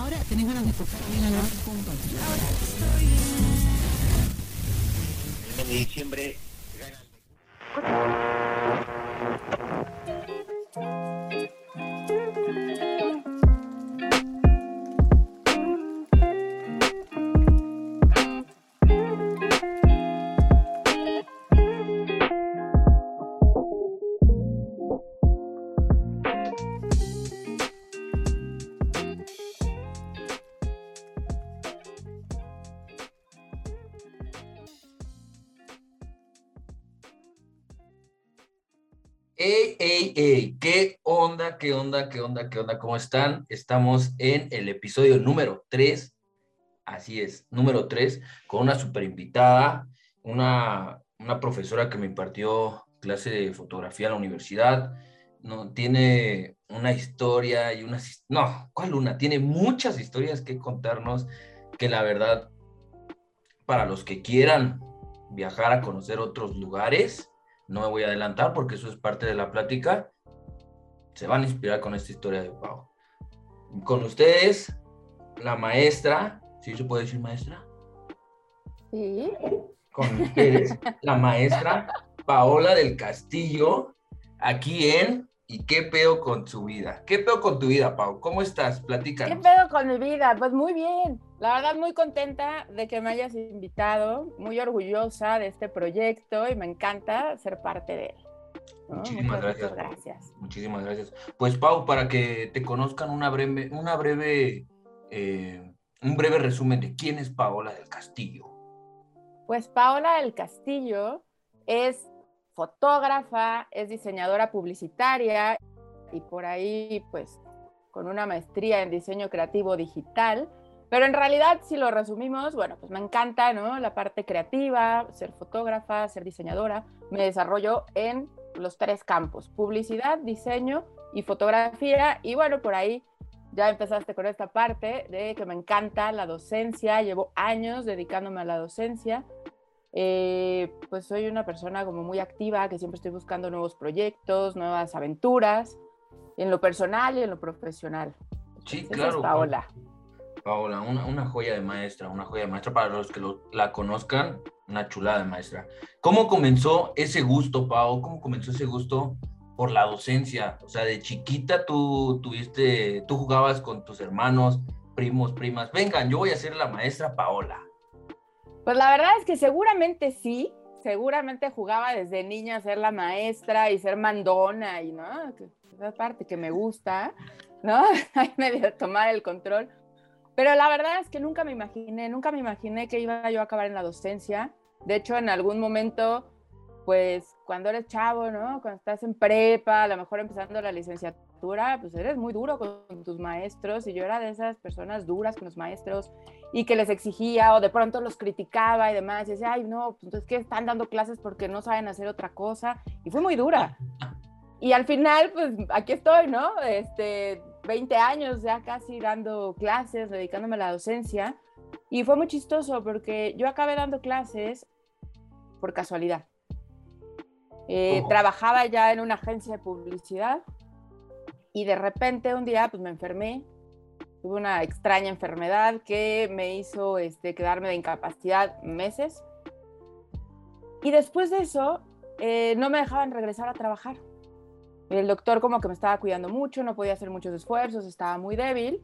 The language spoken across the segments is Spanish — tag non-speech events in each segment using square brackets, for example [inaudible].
Ahora tenés ganas de tocar bien a la Ahora El mes de diciembre Ey, onda, qué onda, qué onda? ¿Cómo están? Estamos en el episodio número 3, así es, número 3, con una super invitada, una, una profesora que me impartió clase de fotografía en la universidad. No, tiene una historia y unas... No, ¿cuál una? Tiene muchas historias que contarnos que la verdad, para los que quieran viajar a conocer otros lugares, no me voy a adelantar porque eso es parte de la plática. Se van a inspirar con esta historia de Pau. Con ustedes, la maestra, ¿sí se puede decir maestra? Sí. Con ustedes, [laughs] la maestra Paola del Castillo, aquí en ¿Y qué pedo con su vida? ¿Qué pedo con tu vida, Pau? ¿Cómo estás? Platícanos. ¿Qué pedo con mi vida? Pues muy bien. La verdad, muy contenta de que me hayas invitado, muy orgullosa de este proyecto y me encanta ser parte de él. Muchísimas gracias. gracias. Muchísimas gracias. Pues, Pau, para que te conozcan una breve, una breve, eh, un breve resumen de quién es Paola del Castillo. Pues Paola del Castillo es fotógrafa, es diseñadora publicitaria y por ahí pues con una maestría en diseño creativo digital. Pero en realidad, si lo resumimos, bueno, pues me encanta, ¿no? La parte creativa, ser fotógrafa, ser diseñadora. Me desarrollo en los tres campos, publicidad, diseño y fotografía. Y bueno, por ahí ya empezaste con esta parte de que me encanta la docencia. Llevo años dedicándome a la docencia. Eh, pues soy una persona como muy activa, que siempre estoy buscando nuevos proyectos, nuevas aventuras, en lo personal y en lo profesional. Sí, claro. Paola. Paola, una, joya de maestra, una joya de maestra para los que la conozcan, una chulada de maestra. ¿Cómo comenzó ese gusto, Pau? ¿Cómo comenzó ese gusto por la docencia? O sea, de chiquita tú tuviste, tú jugabas con tus hermanos, primos, primas. Vengan, yo voy a ser la maestra Paola. Pues la verdad es que seguramente sí, seguramente jugaba desde niña ser la maestra y ser mandona y, ¿no? Esa parte que me gusta, ¿no? [laughs] Ahí medio tomar el control. Pero la verdad es que nunca me imaginé, nunca me imaginé que iba yo a acabar en la docencia. De hecho, en algún momento, pues cuando eres chavo, ¿no? Cuando estás en prepa, a lo mejor empezando la licenciatura, pues eres muy duro con tus maestros y yo era de esas personas duras con los maestros y que les exigía o de pronto los criticaba y demás, y decía, ay, no, pues es que están dando clases porque no saben hacer otra cosa, y fue muy dura. Y al final, pues aquí estoy, ¿no? Este, 20 años ya casi dando clases, dedicándome a la docencia, y fue muy chistoso porque yo acabé dando clases por casualidad. Eh, trabajaba ya en una agencia de publicidad y de repente un día pues me enfermé tuve una extraña enfermedad que me hizo este, quedarme de incapacidad meses. Y después de eso, eh, no me dejaban regresar a trabajar. El doctor como que me estaba cuidando mucho, no podía hacer muchos esfuerzos, estaba muy débil.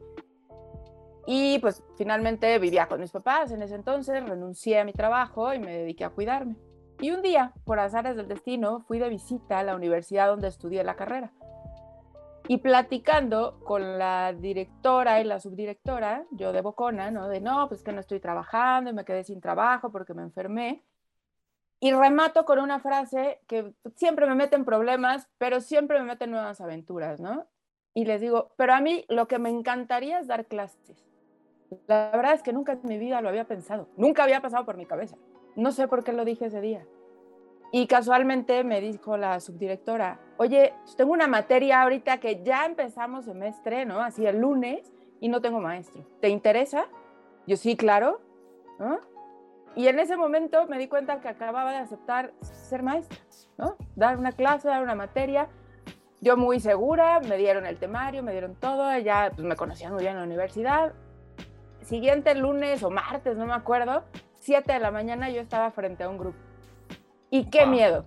Y pues finalmente vivía con mis papás en ese entonces, renuncié a mi trabajo y me dediqué a cuidarme. Y un día, por azares del destino, fui de visita a la universidad donde estudié la carrera. Y platicando con la directora y la subdirectora, yo de Bocona, ¿no? De no, pues que no estoy trabajando y me quedé sin trabajo porque me enfermé. Y remato con una frase que siempre me mete en problemas, pero siempre me mete en nuevas aventuras, ¿no? Y les digo, pero a mí lo que me encantaría es dar clases. La verdad es que nunca en mi vida lo había pensado, nunca había pasado por mi cabeza. No sé por qué lo dije ese día. Y casualmente me dijo la subdirectora, oye, pues tengo una materia ahorita que ya empezamos semestre, ¿no? Así el lunes y no tengo maestro. ¿Te interesa? Yo sí, claro. ¿no? Y en ese momento me di cuenta que acababa de aceptar ser maestra, ¿no? Dar una clase, dar una materia. Yo muy segura, me dieron el temario, me dieron todo, ya pues, me conocían muy bien en la universidad. siguiente lunes o martes, no me acuerdo, 7 de la mañana yo estaba frente a un grupo. Y qué Wow. miedo.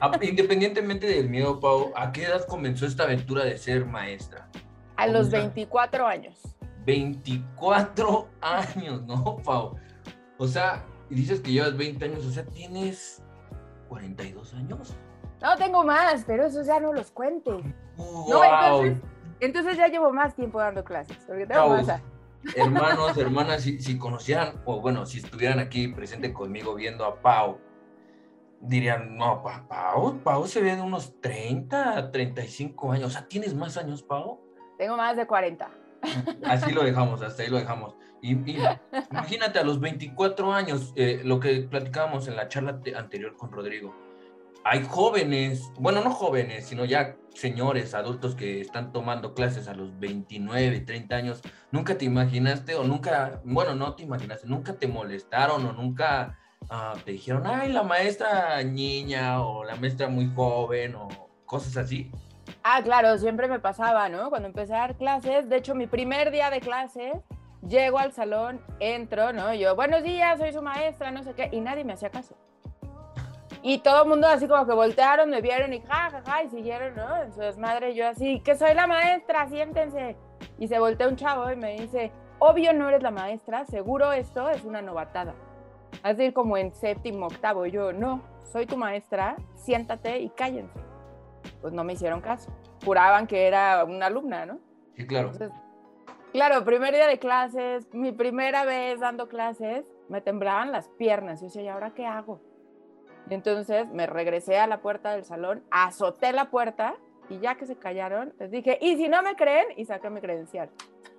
Ah, Independientemente del miedo, Pau, ¿a qué edad comenzó esta aventura de ser maestra? A ¿Cómo los está? 24 años. 24 años, ¿no, Pau? O sea, y dices que llevas 20 años, o sea, tienes 42 años. No tengo más, pero esos ya no los cuentes. ¡Wow! No, entonces, entonces ya llevo más tiempo dando clases. Porque tengo más. hermanos, hermanas, si, si conocieran, o bueno, si estuvieran aquí presente conmigo viendo a Pau, dirían, no, pa- Pau, Pau se ve de unos 30, 35 años. O sea, ¿tienes más años, Pau? Tengo más de 40. Así lo dejamos, hasta ahí lo dejamos. Imagínate a los 24 años, eh, lo que platicábamos en la charla te- anterior con Rodrigo. Hay jóvenes, bueno, no jóvenes, sino ya señores, adultos que están tomando clases a los 29, 30 años. ¿Nunca te imaginaste o nunca, bueno, no te imaginaste, nunca te molestaron o nunca ah, te dijeron, ay, la maestra niña o la maestra muy joven o cosas así? Ah, claro, siempre me pasaba, ¿no? Cuando empecé a dar clases, de hecho, mi primer día de clases, llego al salón, entro, ¿no? Yo, buenos días, soy su maestra, no sé qué, y nadie me hacía caso. Y todo el mundo así como que voltearon, me vieron y ja, ja, ja, y siguieron, ¿no? En su desmadre, yo así, que soy la maestra, siéntense. Y se voltea un chavo y me dice, obvio no eres la maestra, seguro esto es una novatada. Así como en séptimo, octavo, yo, no, soy tu maestra, siéntate y cállense pues no me hicieron caso. Juraban que era una alumna, ¿no? Sí, claro. Entonces, claro, primer día de clases, mi primera vez dando clases, me temblaban las piernas. Yo decía, ¿y ahora qué hago? Y entonces me regresé a la puerta del salón, azoté la puerta y ya que se callaron, les dije, ¿y si no me creen? Y saqué mi credencial.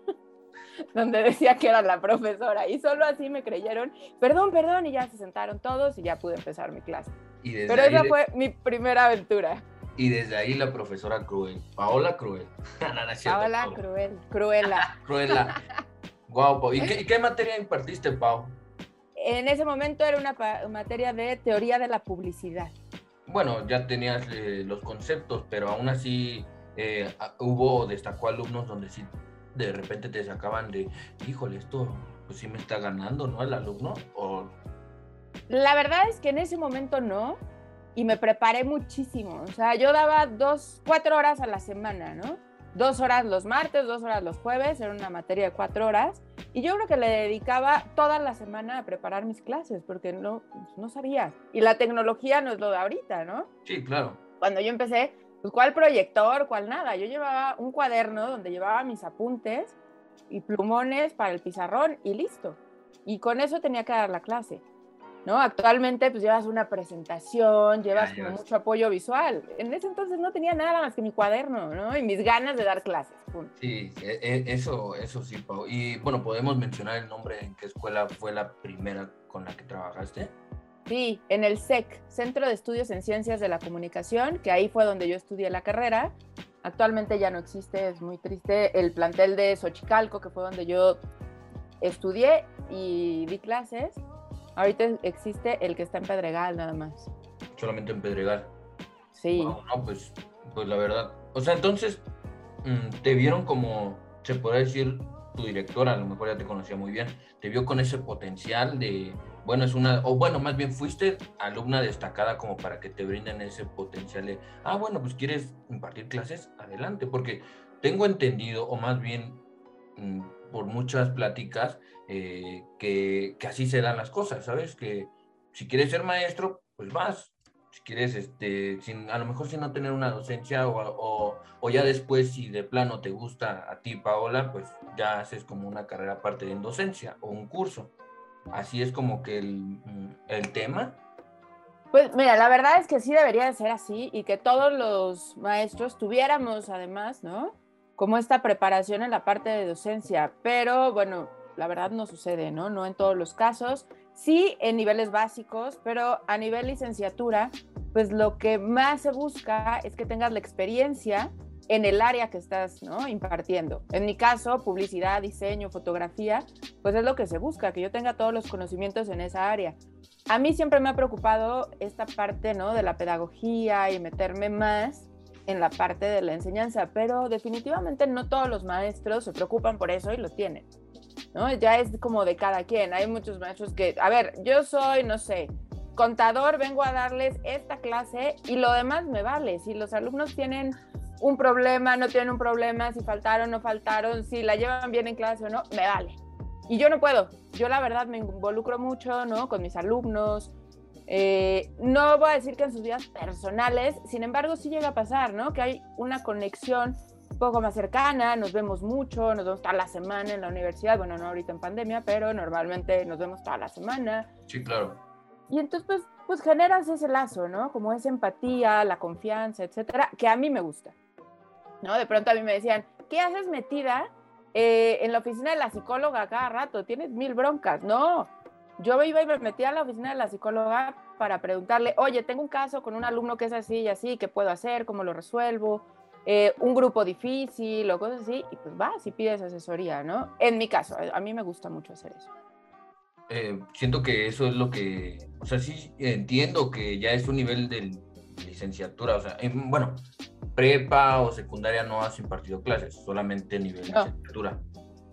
[laughs] donde decía que era la profesora. Y solo así me creyeron, perdón, perdón, y ya se sentaron todos y ya pude empezar mi clase. Pero esa de- fue mi primera aventura. Y desde ahí la profesora cruel, Paola Cruel. [laughs] Paola, cruel, cruela. [laughs] Cruela. Guau, Pau. ¿Y qué, y qué materia impartiste, Pau? En ese momento era una materia de teoría de la publicidad. Bueno, ya tenías eh, los conceptos, pero aún así eh, hubo, destacó alumnos donde sí de repente te sacaban de, híjole, esto pues sí me está ganando, ¿no? El alumno. O, La verdad es que en ese momento no, y me preparé muchísimo. O sea, yo daba dos, cuatro horas a la semana, ¿no? Dos horas los martes, dos horas los jueves, era una materia de cuatro horas. Y yo creo que le dedicaba toda la semana a preparar mis clases, porque no, no sabía. Y la tecnología no es lo de ahorita, ¿no? sí, claro. cuando yo empecé, pues cuál proyector, cuál nada. Yo llevaba un cuaderno donde llevaba mis apuntes y plumones para el pizarrón y listo. Y con eso tenía que dar la clase. ¿No? Actualmente pues llevas una presentación, llevas como mucho apoyo visual. En ese entonces no tenía nada más que mi cuaderno, ¿no? Y mis ganas de dar clases. punto. Sí, e- e- eso, eso sí, Pau. Y bueno, ¿podemos mencionar el nombre en qué escuela fue la primera con la que trabajaste? Sí, en el SEC, Centro de Estudios en Ciencias de la Comunicación, que ahí fue donde yo estudié la carrera. Actualmente ya no existe, es muy triste. El plantel de Xochicalco, que fue donde yo estudié y di clases. Ahorita existe el que está en Pedregal nada más. Solamente en Pedregal. Sí. Wow, no, pues, pues la verdad. O sea, entonces, mm, te vieron como, se podría decir, tu directora, a lo mejor ya te conocía muy bien, te vio con ese potencial de, bueno, es una, o bueno, más bien fuiste alumna destacada como para que te brinden ese potencial de, ah, bueno, pues quieres impartir clases, adelante, porque tengo entendido, o más bien mm, por muchas pláticas, eh, que, que así se dan las cosas, ¿sabes? Que si quieres ser maestro, pues vas, si quieres, este, sin, a lo mejor sin no tener una docencia o, ya después, si de plano te gusta a ti, Paola, pues ya haces como una carrera aparte en docencia o un curso. Así es como que el, el tema. Pues mira, la verdad es que sí debería de ser así y que todos los maestros tuviéramos además, ¿no? Como esta preparación en la parte de docencia, pero bueno, la verdad no sucede, ¿no? No en todos los casos, sí en niveles básicos, pero a nivel licenciatura, pues lo que más se busca es que tengas la experiencia en el área que estás ¿no? impartiendo. En mi caso, publicidad, diseño, fotografía, pues es lo que se busca, que yo tenga todos los conocimientos en esa área. A mí siempre me ha preocupado esta parte ¿no? de la pedagogía y meterme más en la parte de la enseñanza, pero definitivamente no todos los maestros se preocupan por eso y lo tienen. ¿No? Ya es como de cada quien. Hay muchos maestros que, a ver, yo soy, no sé, contador, vengo a darles esta clase y lo demás me vale. Si los alumnos tienen un problema, no tienen un problema, si faltaron, no faltaron, si la llevan bien en clase o no, me vale. Y yo no puedo. Yo la verdad me involucro mucho, ¿no? Con mis alumnos. Eh, no voy a decir que en sus vidas personales, sin embargo sí llega a pasar, ¿no? Que hay una conexión poco más cercana, nos vemos mucho, nos vemos toda la semana en la universidad, bueno, no ahorita en pandemia, pero normalmente nos vemos toda la semana. Sí, claro. Y entonces, pues, pues generas ese lazo, ¿no? Como esa empatía, la confianza, etcétera, que a mí me gusta. ¿No? De pronto a mí me decían, ¿qué haces metida eh, en la oficina de la psicóloga cada rato? Tienes mil broncas. No, yo iba y me metía a la oficina de la psicóloga para preguntarle, oye, tengo un caso con un alumno que es así y así, ¿qué puedo hacer? ¿Cómo lo resuelvo? Eh, un grupo difícil o cosas así, y pues vas y pides asesoría, ¿no? En mi caso, a mí me gusta mucho hacer eso. Eh, siento que eso es lo que, o sea, sí entiendo que ya es un nivel de licenciatura, o sea, bueno, prepa o secundaria no has impartido clases, solamente nivel de licenciatura.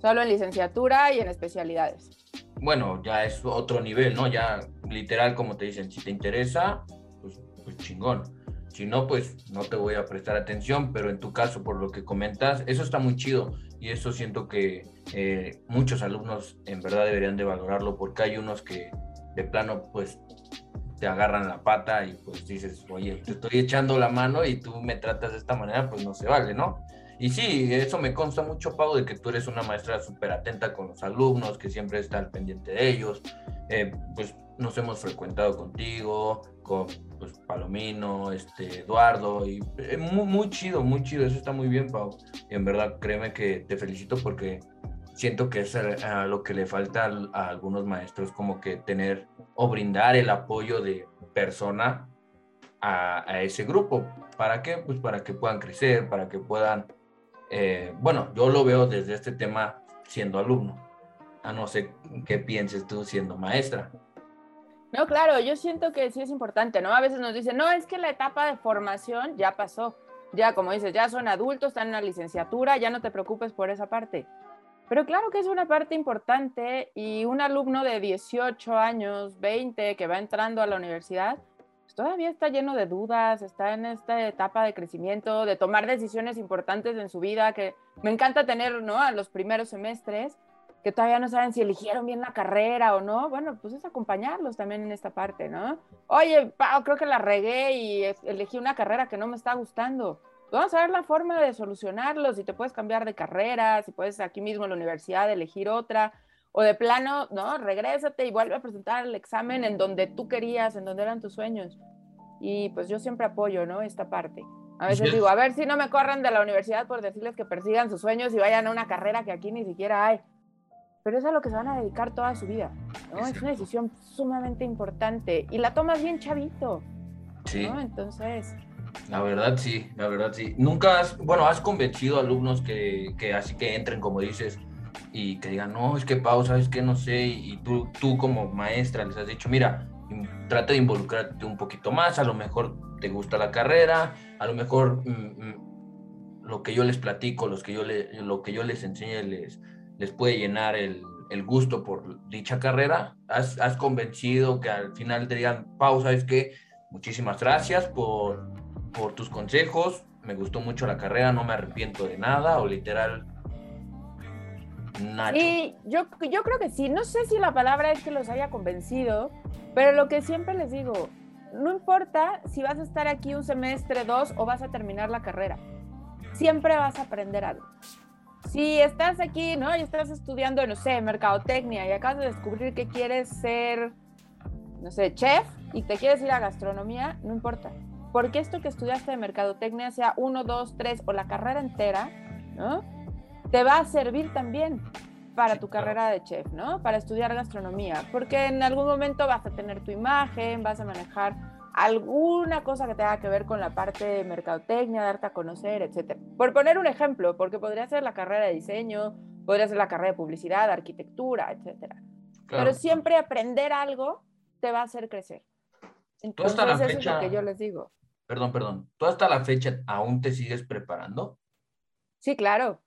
Solo en licenciatura y en especialidades. Bueno, ya es otro nivel, ¿no? Ya literal, como te dicen, si te interesa, pues, pues chingón. Si no, pues no te voy a prestar atención, pero en tu caso, por lo que comentas, eso está muy chido y eso siento que eh, muchos alumnos en verdad deberían de valorarlo porque hay unos que de plano pues te agarran la pata y pues dices, oye, te estoy echando la mano y tú me tratas de esta manera, pues no se vale, ¿no? Y sí, eso me consta mucho, Pau, de que tú eres una maestra súper atenta con los alumnos, que siempre está al pendiente de ellos. Eh, pues nos hemos frecuentado contigo, con pues, Palomino, este, Eduardo, y eh, muy, muy, chido, muy chido, eso está muy bien, Pau. Y en verdad, créeme que te felicito porque siento que es a, lo que le falta a, algunos maestros, como que tener o brindar el apoyo de persona a, a, ese grupo. ¿Para qué? Pues para que puedan crecer, para que puedan, eh, bueno, yo lo veo desde este tema siendo alumno. A no sé qué pienses tú siendo maestra. No, claro, yo siento que sí es importante, ¿no? A veces nos dicen, no, es que la etapa de formación ya pasó, ya como dices, ya son adultos, están en la licenciatura, ya no te preocupes por esa parte. Pero claro que es una parte importante y un alumno de 18 años, 20, que va entrando a la universidad, pues todavía está lleno de dudas, está en esta etapa de crecimiento, de tomar decisiones importantes en su vida, que me encanta tener, ¿no? A los primeros semestres que todavía no saben si eligieron bien la carrera o no, bueno, pues es acompañarlos también en esta parte, ¿no? Oye, Pau, creo que la regué y elegí una carrera que no me está gustando. Vamos a ver la forma de solucionarlo, si te puedes cambiar de carrera, si puedes aquí mismo en la universidad elegir otra, o de plano, ¿no? Regrésate y vuelve a presentar el examen en donde tú querías, en donde eran tus sueños. Y pues yo siempre apoyo, ¿no? Esta parte. A veces digo, a ver si no me corren de la universidad por decirles que persigan sus sueños y vayan a una carrera que aquí ni siquiera hay pero es a lo que se van a dedicar toda su vida. ¿no? Es una decisión sumamente importante y la tomas bien chavito. Sí. Entonces. La verdad sí, la verdad sí. Nunca has, bueno, has convencido a alumnos que, que así que entren, como dices, y que digan, no, es que pausa, es que no sé, y tú, tú como maestra les has dicho, mira, trata de involucrarte un poquito más, a lo mejor te gusta la carrera, a lo mejor mm, mm, lo que yo les platico, los que yo le, lo que yo les enseñe les, les puede llenar el, el gusto por dicha carrera. Has, has, convencido que al final te digan, pausa, es que muchísimas gracias por, por tus consejos, me gustó mucho la carrera, no me arrepiento de nada, o literal, nada. Y yo, yo creo que sí, no sé si la palabra es que los haya convencido, pero lo que siempre les digo, no importa si vas a estar aquí un semestre, dos, o vas a terminar la carrera, siempre vas a aprender algo si estás aquí, ¿no? Y estás estudiando, no sé, mercadotecnia y acabas de descubrir que quieres ser, no sé, chef y te quieres ir a gastronomía, no importa. Porque esto que estudiaste de mercadotecnia, sea uno, dos, tres o la carrera entera, ¿no? Te va a servir también para tu carrera de chef, ¿no? Para estudiar gastronomía. Porque en algún momento vas a tener tu imagen, vas a manejar alguna cosa que tenga que ver con la parte de mercadotecnia, darte a conocer, etcétera. Por poner un ejemplo, porque podría ser la carrera de diseño, podría ser la carrera de publicidad, arquitectura, etcétera. Pero siempre aprender algo te va a hacer crecer. Entonces, hasta la eso fecha, es lo que yo les digo. Perdón, perdón. ¿Tú hasta la fecha aún te sigues preparando? Sí, claro.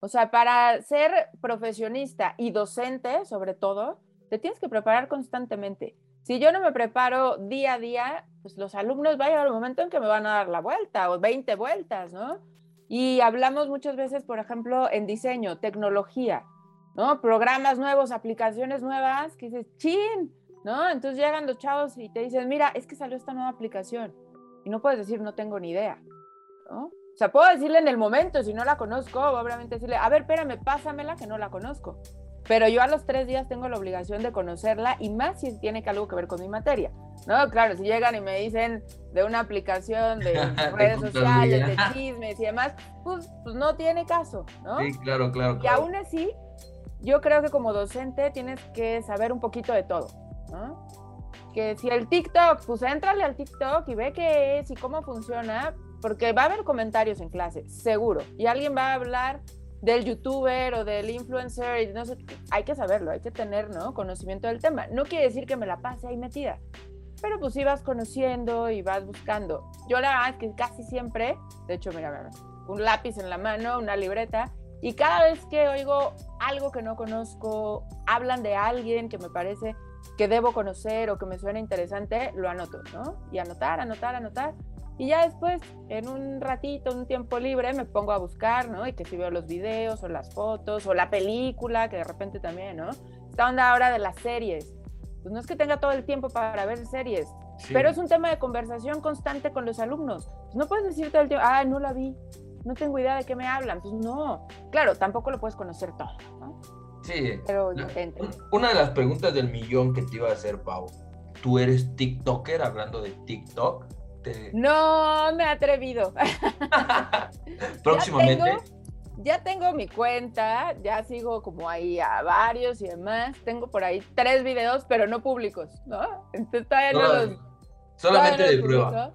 O sea, para ser profesionista y docente, sobre todo, te tienes que preparar constantemente. Si yo no me preparo día a día, pues los alumnos va a llegar un momento en que me van a dar la vuelta o 20 vueltas, ¿no? Y hablamos muchas veces, por ejemplo, en diseño, tecnología, ¿no? Programas nuevos, aplicaciones nuevas, que dices, chin, ¿no? Entonces llegan los chavos y te dicen, mira, es que salió esta nueva aplicación. Y no puedes decir, no tengo ni idea, ¿no? O sea, puedo decirle en el momento, si no la conozco, obviamente decirle, a ver, espérame, pásamela que no la conozco. Pero yo a los tres días tengo la obligación de conocerla y más si tiene que algo que ver con mi materia. No, claro, si llegan y me dicen de una aplicación de [laughs] redes sociales, de chismes y demás, pues, pues no tiene caso, ¿no? Sí, claro, claro, Y aún así, yo creo que como docente tienes que saber un poquito de todo, ¿no? Que si el TikTok, pues éntrale al TikTok y ve qué es y cómo funciona, porque va a haber comentarios en clase, seguro. Y alguien va a hablar del youtuber o del influencer, hay que saberlo, hay que tener ¿no? conocimiento del tema. No quiere decir que me la pase ahí metida, pero pues sí vas conociendo y vas buscando. Yo la verdad es que casi siempre, de hecho, mira, mira, un lápiz en la mano, una libreta, y cada vez que oigo algo que no conozco, hablan de alguien que me parece que debo conocer o que me suena interesante, lo anoto, ¿no? Y anotar, anotar, anotar. Y ya después, en un ratito, un tiempo libre, me pongo a buscar, ¿no? Y que si veo los videos o las fotos o la película, que de repente también, ¿no? Esta onda ahora de las series. Pues no es que tenga todo el tiempo para ver series, pero es un tema de conversación constante con los alumnos. Pues no puedes decir todo el tiempo, ah, no la vi, no tengo idea de qué me hablan. Pues no. Claro, tampoco lo puedes conocer todo, ¿no? Sí. Pero Una de las preguntas del millón que te iba a hacer, Pau. ¿Tú eres TikToker hablando de TikTok? No me he atrevido. [laughs] Próximamente. Ya tengo, mi cuenta, ya sigo como ahí a varios y demás. Tengo por ahí tres videos, pero no públicos, ¿no? Entonces todavía no, los. Solamente de prueba.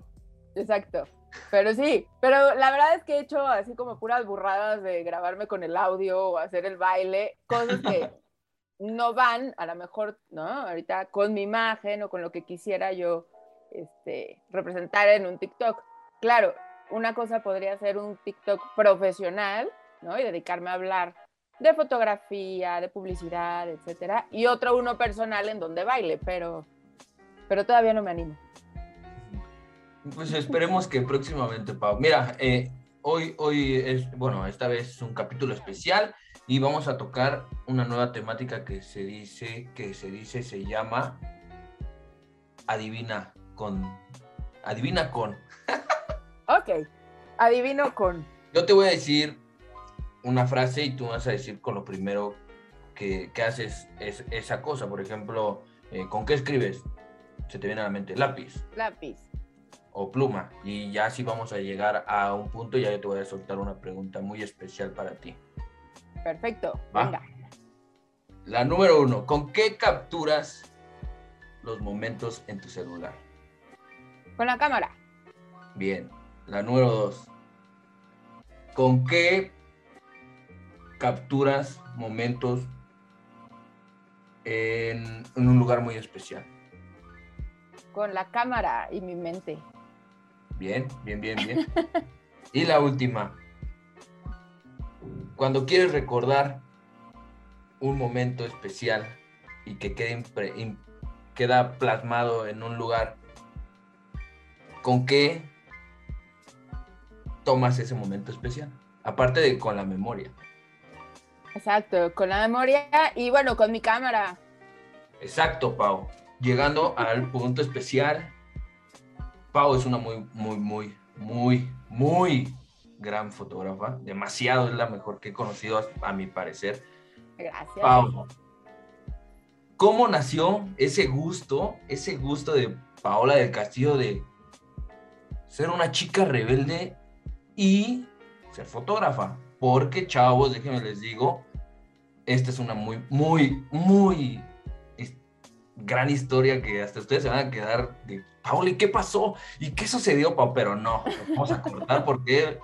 Exacto. Pero sí, pero la verdad es que he hecho así como puras burradas de grabarme con el audio o hacer el baile, cosas que [laughs] no van, a lo mejor, ¿no? Ahorita con mi imagen o con lo que quisiera yo este, representar en un TikTok. Claro, una cosa podría ser un TikTok profesional, ¿no? Y dedicarme a hablar de fotografía, de publicidad, etcétera, y otro uno personal en donde baile, pero, pero todavía no me animo. Pues esperemos que próximamente, Pau. Mira, eh, hoy, hoy es, bueno, esta vez es un capítulo especial y vamos a tocar una nueva temática que se dice, que se dice, se llama Adivina con. Adivina con. ok, adivino con. Yo te voy a decir una frase y tú vas a decir con lo primero que, haces es, esa cosa. Por ejemplo, eh, ¿con qué escribes? Se te viene a la mente lápiz. Lápiz. O pluma. Y ya así vamos a llegar a un punto y ya yo te voy a soltar una pregunta muy especial para ti. Perfecto. Venga. La número uno, ¿con qué capturas los momentos en tu celular? Con la cámara. Bien. La número dos. ¿Con qué capturas momentos en, un lugar muy especial? Con la cámara y mi mente. Bien, bien, bien, bien. y la última. Cuando quieres recordar un momento especial y que quede queda plasmado en un lugar ¿con qué tomas ese momento especial? Aparte de con la memoria. Exacto, con la memoria y bueno, con mi cámara. Exacto, Pau. Llegando al punto especial, Pau es una muy, muy, muy, muy, muy gran fotógrafa. Demasiado es la mejor que he conocido a, mi parecer. Gracias. Pau, ¿cómo nació ese gusto, ese gusto de Paola del Castillo de ser una chica rebelde y ser fotógrafa. Porque, chavos, déjenme les digo, esta es una muy, muy, muy gran historia que hasta ustedes se van a quedar de, Paula, ¿y qué pasó? ¿Y qué sucedió, Pau? Pero no, vamos a cortar porque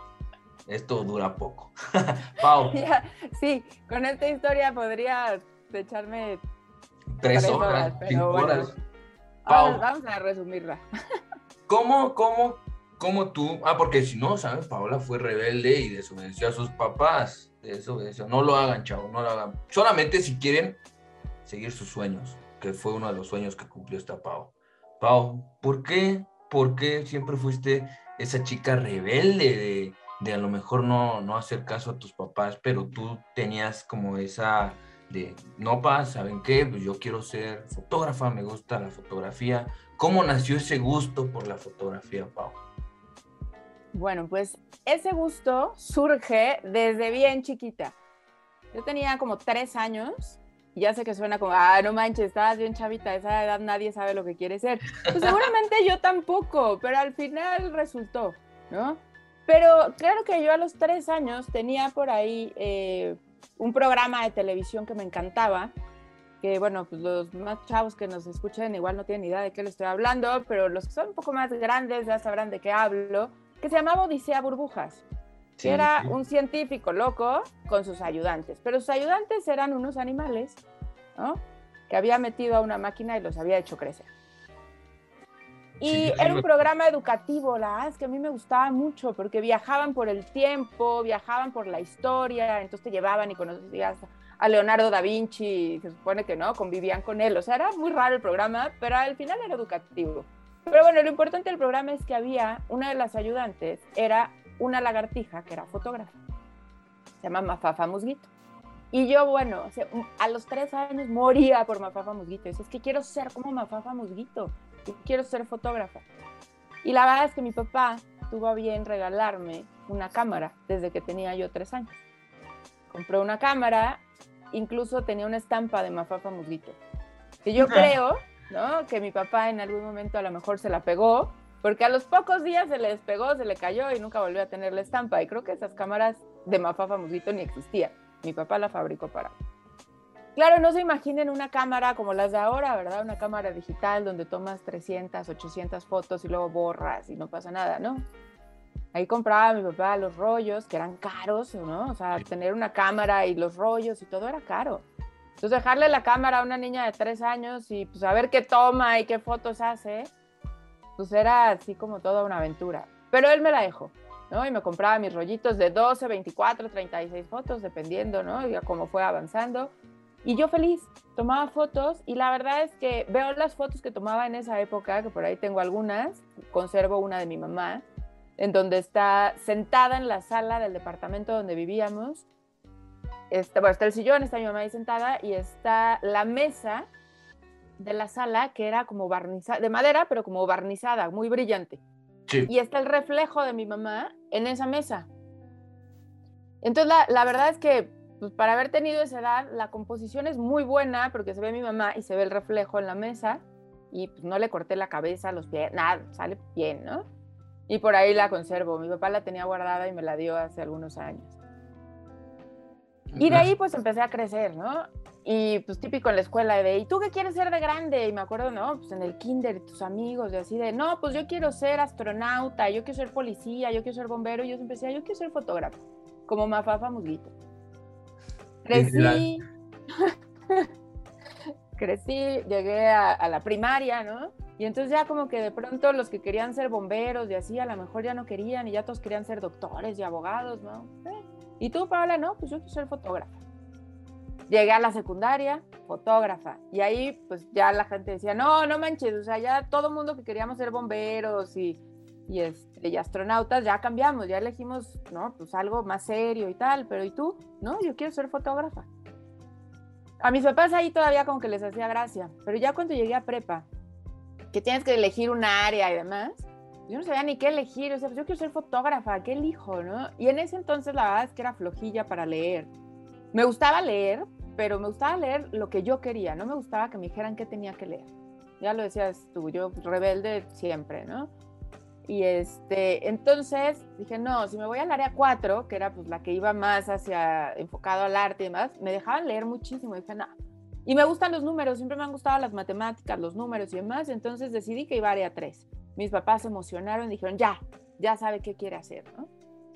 esto dura poco. [laughs] Pau. [laughs] sí, con esta historia podría echarme tres, horas, cinco horas. Pau, vamos a resumirla. [laughs] ¿Cómo, cómo ¿cómo tú? Ah, porque si no, ¿sabes? Paola fue rebelde y desobedeció a sus papás. Desobedeció. No lo hagan, chavo, no lo hagan. Solamente si quieren seguir sus sueños, que fue uno de los sueños que cumplió esta Pau. Pau, ¿por qué? ¿Por qué siempre fuiste esa chica rebelde de, de a lo mejor no, no hacer caso a tus papás, pero tú tenías como esa de, no pa, ¿saben qué? Pues yo quiero ser fotógrafa, me gusta la fotografía. ¿Cómo nació ese gusto por la fotografía, Pau? Bueno, pues ese gusto surge desde bien chiquita. Yo tenía como tres años y ya sé que suena como, ah, no manches, estabas bien chavita, a esa edad nadie sabe lo que quiere ser. Pues [laughs] seguramente yo tampoco, pero al final resultó, ¿no? Pero claro que yo a los tres años tenía por ahí eh, un programa de televisión que me encantaba, que bueno, pues los más chavos que nos escuchen igual no tienen idea de qué le estoy hablando, pero los que son un poco más grandes ya sabrán de qué hablo, que se llamaba Odisea Burbujas, que era un científico loco con sus ayudantes, pero sus ayudantes eran unos animales, ¿no? Que había metido a una máquina y los había hecho crecer. Y era un programa educativo, la es que a mí me gustaba mucho porque viajaban por el tiempo, viajaban por la historia, entonces te llevaban y conocías a Leonardo da Vinci, se supone que no, convivían con él, o sea, era muy raro el programa, pero al final era educativo. Pero bueno, lo importante del programa es que había una de las ayudantes, era una lagartija que era fotógrafa. Se llama Mafafa Musguito. Y yo, bueno, a los tres años moría por Mafafa Musguito. es que quiero ser como Mafafa Musguito. Quiero ser fotógrafa. Y la verdad es que mi papá tuvo a bien regalarme una cámara desde que tenía yo tres años. Compré una cámara, incluso tenía una estampa de Mafafa Musguito. Que yo creo ¿no? Que mi papá en algún momento a lo mejor se la pegó, porque a los pocos días se le despegó, se le cayó y nunca volvió a tener la estampa. Y creo que esas cámaras de Mafafa Musguito ni existían. Mi papá la fabricó para mí. Claro, no se imaginen una cámara como las de ahora, ¿verdad? Una cámara digital donde tomas 300, 800 fotos y luego borras y no pasa nada, ¿no? Ahí compraba mi papá los rollos, que eran caros, ¿no? O sea, tener una cámara y los rollos y todo era caro. Entonces, dejarle la cámara a una niña de tres años y pues a ver qué toma y qué fotos hace, pues era así como toda una aventura. Pero él me la dejó, ¿no? Y me compraba mis rollitos de 12, 24, 36 fotos, dependiendo, ¿no? Y cómo fue avanzando. Y yo feliz, tomaba fotos y la verdad es que veo las fotos que tomaba en esa época, que por ahí tengo algunas, conservo una de mi mamá, en donde está sentada en la sala del departamento donde vivíamos está, bueno, está el sillón, está mi mamá ahí sentada y está la mesa de la sala que era como barnizada, de madera, pero como barnizada, muy brillante. Y está el reflejo de mi mamá en esa mesa. Entonces, la, la verdad es que pues, para haber tenido esa edad, la composición es muy buena porque se ve mi mamá y se ve el reflejo en la mesa y pues, no le corté la cabeza, los pies, nada, sale bien, ¿no? Y por ahí la conservo. Mi papá la tenía guardada y me la dio hace algunos años. Y de ahí pues empecé a crecer, ¿no? Y pues típico en la escuela de, ¿y tú qué quieres ser de grande? Y me acuerdo, ¿no? Pues en el kinder, tus amigos, y así de, no, pues yo quiero ser astronauta, yo quiero ser policía, yo quiero ser bombero. Y yo empecé, yo quiero ser fotógrafo, como Mafafa Musguito. Crecí, [laughs] crecí, llegué a, la primaria, ¿no? Y entonces ya como que de pronto los que querían ser bomberos y así, a lo mejor ya no querían y ya todos querían ser doctores y abogados, ¿no? Eh, ¿Y tú, Paola? No, pues yo quiero ser fotógrafa. Llegué a la secundaria, fotógrafa. Y ahí, pues ya la gente decía, no, no manches, o sea, ya todo el mundo que queríamos ser bomberos y, y, este, y astronautas, ya cambiamos, ya elegimos, ¿no? Pues algo más serio y tal. Pero ¿y tú? No, yo quiero ser fotógrafa. A mis papás ahí todavía como que les hacía gracia. Pero ya cuando llegué a prepa, que tienes que elegir un área y demás, yo no sabía ni qué elegir, o sea, pues yo quiero ser fotógrafa, ¿qué elijo, no? Y en ese entonces la verdad es que era flojilla para leer. Me gustaba leer, pero me gustaba leer lo que yo quería, no me gustaba que me dijeran qué tenía que leer. Ya lo decías tú, yo rebelde siempre, ¿no? Y este, entonces dije, no, si me voy al área 4, que era pues la que iba más hacia enfocado al arte y demás, me dejaban leer muchísimo. dije, no. Y me gustan los números, siempre me han gustado las matemáticas, los números y demás, entonces decidí que iba a área 3 mis papás se emocionaron y dijeron, ya, ya sabe qué quiere hacer, ¿no?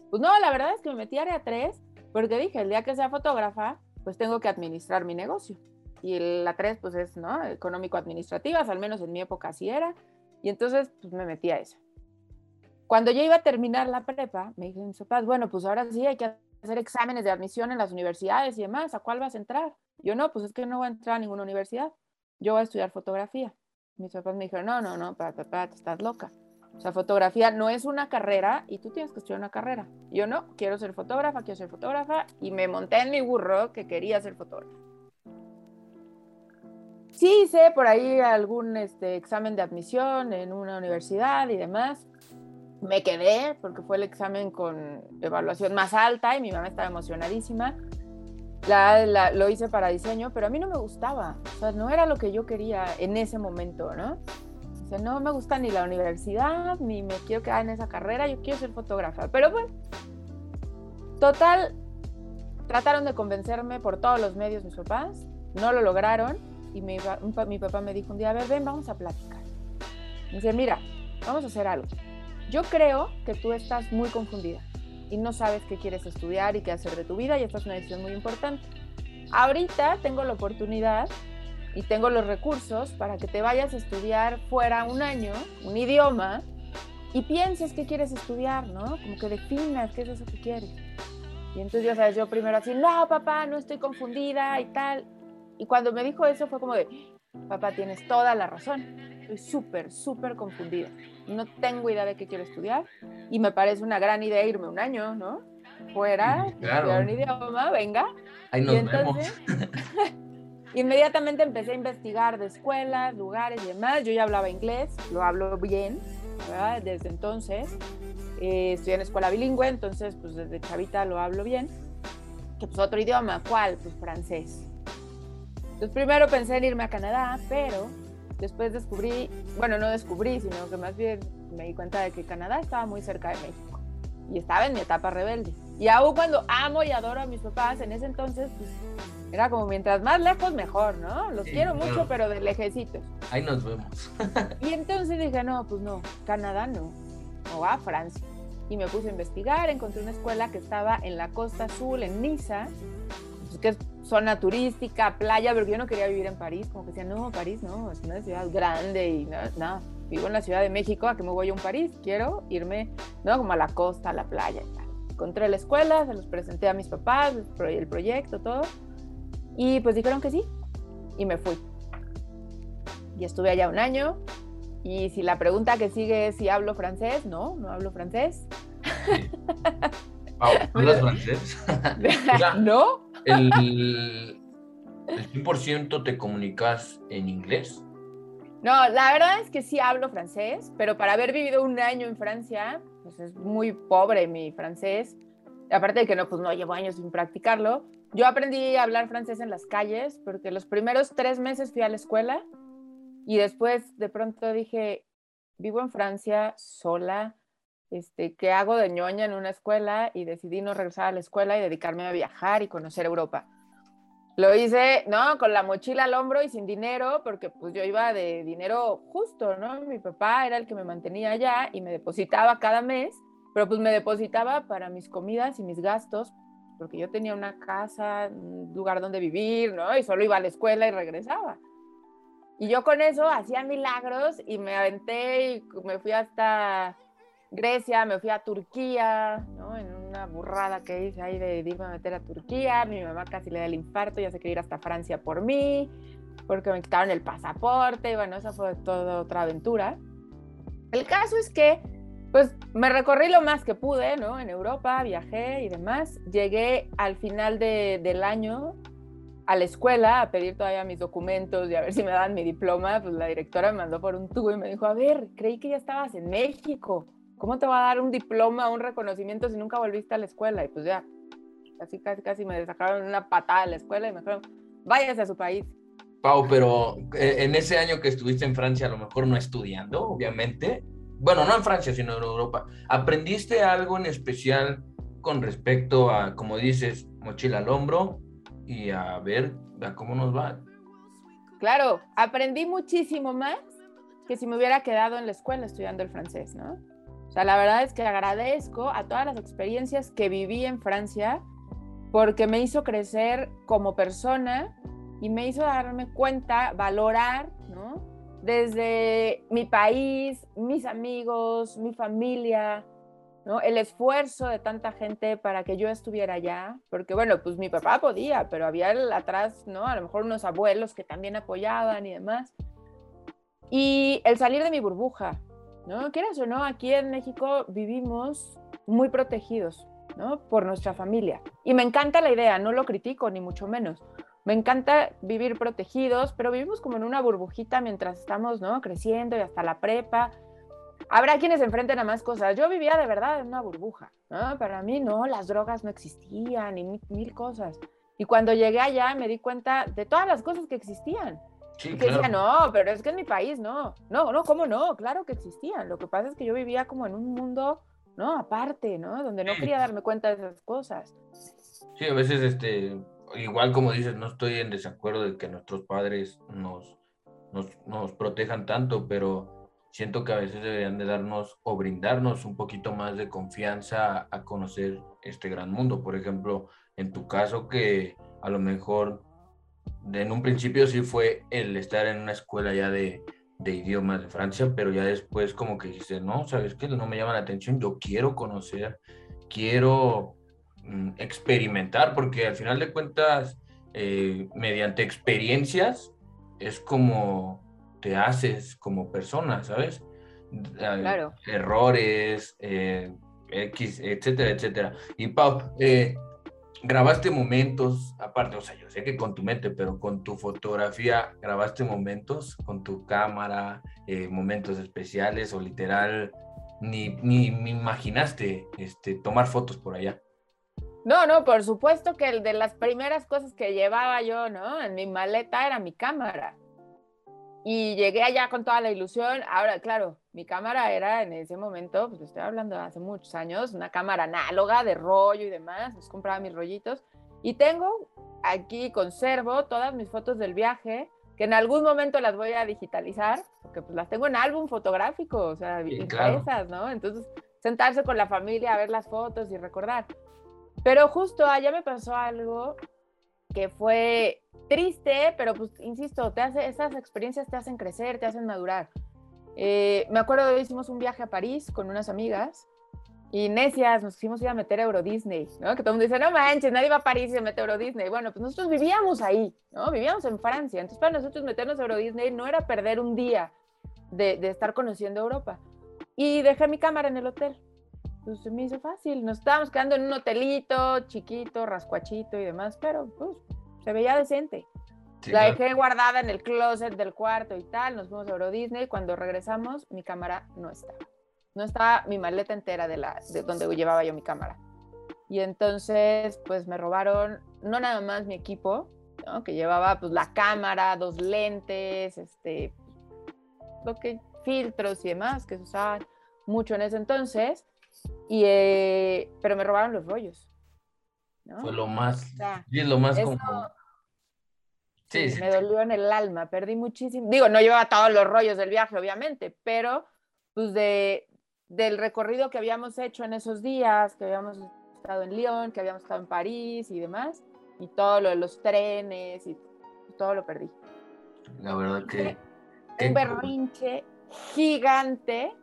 Pues no, la verdad es que me metí a área 3 porque dije, el día que sea fotógrafa, pues tengo que administrar mi negocio. Y la 3, pues es, ¿no? Económico-administrativas, al menos en mi época así era. Y entonces, pues me metí a eso. Cuando yo iba a terminar la prepa, me dijeron mis papás, bueno, pues ahora sí hay que hacer exámenes de admisión en las universidades y demás, ¿a cuál vas a entrar? Yo no, pues es que no voy a entrar a ninguna universidad, yo voy a estudiar fotografía. Mis papás me dijeron, no, no, no, papá, papá, estás loca. O sea, fotografía no es una carrera y tú tienes que estudiar una carrera. Yo no, quiero ser fotógrafa, quiero ser fotógrafa y me monté en mi burro que quería ser fotógrafa. Sí hice por ahí algún este, examen de admisión en una universidad y demás. Me quedé porque fue el examen con evaluación más alta y mi mamá estaba emocionadísima. La, lo hice para diseño, pero a mí no me gustaba. O sea, no era lo que yo quería en ese momento, ¿no? O sea, no me gusta ni la universidad, ni me quiero quedar en esa carrera, yo quiero ser fotógrafa. Pero bueno, total, trataron de convencerme por todos los medios mis papás, no lo lograron y mi, papá me dijo un día, a ver, ven, vamos a platicar. Dice, mira, vamos a hacer algo. Yo creo que tú estás muy confundida y no sabes qué quieres estudiar y qué hacer de tu vida y esta es una decisión muy importante. Ahorita tengo la oportunidad y tengo los recursos para que te vayas a estudiar fuera un año, un idioma, y pienses qué quieres estudiar, ¿no? Como que definas qué es eso que quieres. Y entonces, ya sabes, yo primero así, no, papá, no estoy confundida y tal. Y cuando me dijo eso fue como de, papá, tienes toda la razón. Estoy súper, súper confundida. No tengo idea de qué quiero estudiar y me parece una gran idea irme un año, ¿no? Fuera, claro. un idioma, venga. Ahí nos vemos. [laughs] inmediatamente empecé a investigar de escuelas, lugares y demás. Yo ya hablaba inglés, lo hablo bien, ¿verdad? Desde entonces. Eh, estoy en escuela bilingüe, entonces pues desde chavita lo hablo bien. Que pues otro idioma, ¿cuál? Pues francés. Entonces primero pensé en irme a Canadá, pero después descubrí, bueno, no descubrí, sino que más bien me di cuenta de que Canadá estaba muy cerca de México y estaba en mi etapa rebelde. Y aún cuando amo y adoro a mis papás, en ese entonces, pues, era como mientras más lejos, mejor, ¿no? Los quiero mucho, pero de lejecitos. Ahí nos vemos. [laughs] y entonces dije, no, pues no, Canadá no, o a Francia. Y me puse a investigar, encontré una escuela que estaba en la costa azul, en Niza, pues, que es zona turística, playa, pero yo no quería vivir en París, como que decía, no, París no, es una ciudad grande y no, no, vivo en la Ciudad de México, ¿a qué me voy a un París? Quiero irme, ¿no? Como a la costa, a la playa y tal. Encontré la escuela, se los presenté a mis papás, el proyecto, todo, y pues dijeron que sí, y me fui. Y estuve allá un año, y si la pregunta que sigue es si hablo francés, no, no hablo francés. ¿Hablas francés? [laughs] ¿No? El, el 100% te comunicas en inglés. No, la verdad es que sí hablo francés, pero para haber vivido un año en Francia, pues es muy pobre mi francés. Aparte de que no, pues no llevo años sin practicarlo. Yo aprendí a hablar francés en las calles porque los primeros tres meses fui a la escuela y después de pronto dije, vivo en Francia sola, este, ¿qué hago de ñoña en una escuela? Y decidí no regresar a la escuela y dedicarme a viajar y conocer Europa. Lo hice, ¿no? Con la mochila al hombro y sin dinero, porque pues yo iba de dinero justo, ¿no? Mi papá era el que me mantenía allá y me depositaba cada mes, pero pues me depositaba para mis comidas y mis gastos, porque yo tenía una casa, un lugar donde vivir, ¿no? Y solo iba a la escuela y regresaba. Y yo con eso hacía milagros y me aventé y me fui hasta Grecia, me fui a Turquía, ¿no? En una burrada que hice ahí de irme a meter a Turquía. Mi mamá casi le da el infarto, ya se quería ir hasta Francia por mí, porque me quitaron el pasaporte. Y bueno, esa fue toda otra aventura. El caso es que, pues, me recorrí lo más que pude, ¿no? En Europa, viajé y demás. Llegué al final de, del año a la escuela a pedir todavía mis documentos y a ver si me daban mi diploma, pues la directora me mandó por un tubo y me dijo, a ver, creí que ya estabas en México. ¿Cómo te va a dar un diploma, un reconocimiento si nunca volviste a la escuela? Y pues ya, casi, casi, casi me sacaron una patada de la escuela y me dijeron, váyase a su país. Pau, pero eh, en ese año que estuviste en Francia, a lo mejor no estudiando, obviamente. Bueno, no en Francia, sino en Europa. ¿Aprendiste algo en especial con respecto a, como dices, mochila al hombro y a ver a cómo nos va? Claro, aprendí muchísimo más que si me hubiera quedado en la escuela estudiando el francés, ¿no? La verdad es que agradezco a todas las experiencias que viví en Francia porque me hizo crecer como persona y me hizo darme cuenta, valorar, ¿no? desde mi país, mis amigos, mi familia, ¿no? El esfuerzo de tanta gente para que yo estuviera allá, porque bueno, pues mi papá podía, pero había atrás, ¿no? A lo mejor unos abuelos que también apoyaban y demás. Y el salir de mi burbuja, ¿no? Quieras o no, aquí en México vivimos muy protegidos, ¿no? Por nuestra familia. Y me encanta la idea, no lo critico, ni mucho menos. Me encanta vivir protegidos, pero vivimos como en una burbujita mientras estamos, ¿no? Creciendo y hasta la prepa. Habrá quienes enfrenten a más cosas. Yo vivía de verdad en una burbuja, ¿no? Para mí, no, las drogas no existían y mil, mil cosas. Y cuando llegué allá me di cuenta de todas las cosas que existían. Sí, que claro. decía, no, pero es que en mi país no. No, no, ¿cómo no? Claro que existían. Lo que pasa es que yo vivía como en un mundo, ¿no? Aparte, ¿no? Donde no quería darme cuenta de esas cosas. Sí, a veces, este, igual como dices, no estoy en desacuerdo de que nuestros padres nos, nos, nos protejan tanto, pero siento que a veces deberían de darnos o brindarnos un poquito más de confianza a, conocer este gran mundo. Por ejemplo, en tu caso que a lo mejor en un principio sí fue el estar en una escuela ya de, de idiomas de Francia, pero ya después como que dijiste, no, sabes que no me llama la atención, yo quiero conocer, quiero mm, experimentar, porque al final de cuentas, eh, mediante experiencias, es como te haces como persona, ¿sabes? Claro. Errores, eh, X, etcétera, etcétera. Y Pau, eh, grabaste momentos, aparte, o sea, yo sé que con tu mente, pero con tu fotografía, grabaste momentos con tu cámara, eh, momentos especiales o literal, ni, ni, ni imaginaste este, tomar fotos por allá. No, no, por supuesto que el de las primeras cosas que llevaba yo, ¿no? En mi maleta era mi cámara. Y llegué allá con toda la ilusión. Ahora, claro, mi cámara era en ese momento, pues estoy hablando de hace muchos años, una cámara análoga de rollo y demás. Pues compraba mis rollitos. Y tengo aquí, conservo todas mis fotos del viaje, que en algún momento las voy a digitalizar, porque pues las tengo en álbum fotográfico, o sea, Sí, claro. impresas, ¿no? Entonces, sentarse con la familia a ver las fotos y recordar. Pero justo allá me pasó algo que fue triste, pero pues, insisto, te hace, esas experiencias te hacen crecer, te hacen madurar. Eh, me acuerdo que hicimos un viaje a París con unas amigas y necias nos fuimos a ir a meter a Euro Disney, ¿no? Que todo el mundo dice, no manches, nadie va a París y se mete a Euro Disney. Bueno, pues nosotros vivíamos ahí, ¿no? Vivíamos en Francia. Entonces para nosotros meternos a Euro Disney no era perder un día de, de estar conociendo Europa. Y dejé mi cámara en el hotel. Pues se me hizo fácil. Nos estábamos quedando en un hotelito chiquito, rascuachito y demás, pero pues se veía decente. Sí, la claro. dejé guardada en el closet del cuarto y tal. Nos fuimos a Euro Disney. Cuando regresamos, mi cámara no estaba. No estaba mi maleta entera de, la, de donde llevaba yo mi cámara. Y entonces, pues me robaron no nada más mi equipo, ¿no? que llevaba pues la cámara, dos lentes, este, lo que filtros y demás que se usaban mucho en ese entonces. Y, eh, pero me robaron los rollos. ¿no? Fue lo más, sea, sí, es lo más eso- como... Sí, sí, me dolió en el alma, perdí muchísimo. Digo, no llevaba todos los rollos del viaje, obviamente, pero pues de, del recorrido que habíamos hecho en esos días, que habíamos estado en Lyon, que habíamos estado en París y demás, y todo lo de los trenes y todo lo perdí. la verdad que... Un berrinche gigante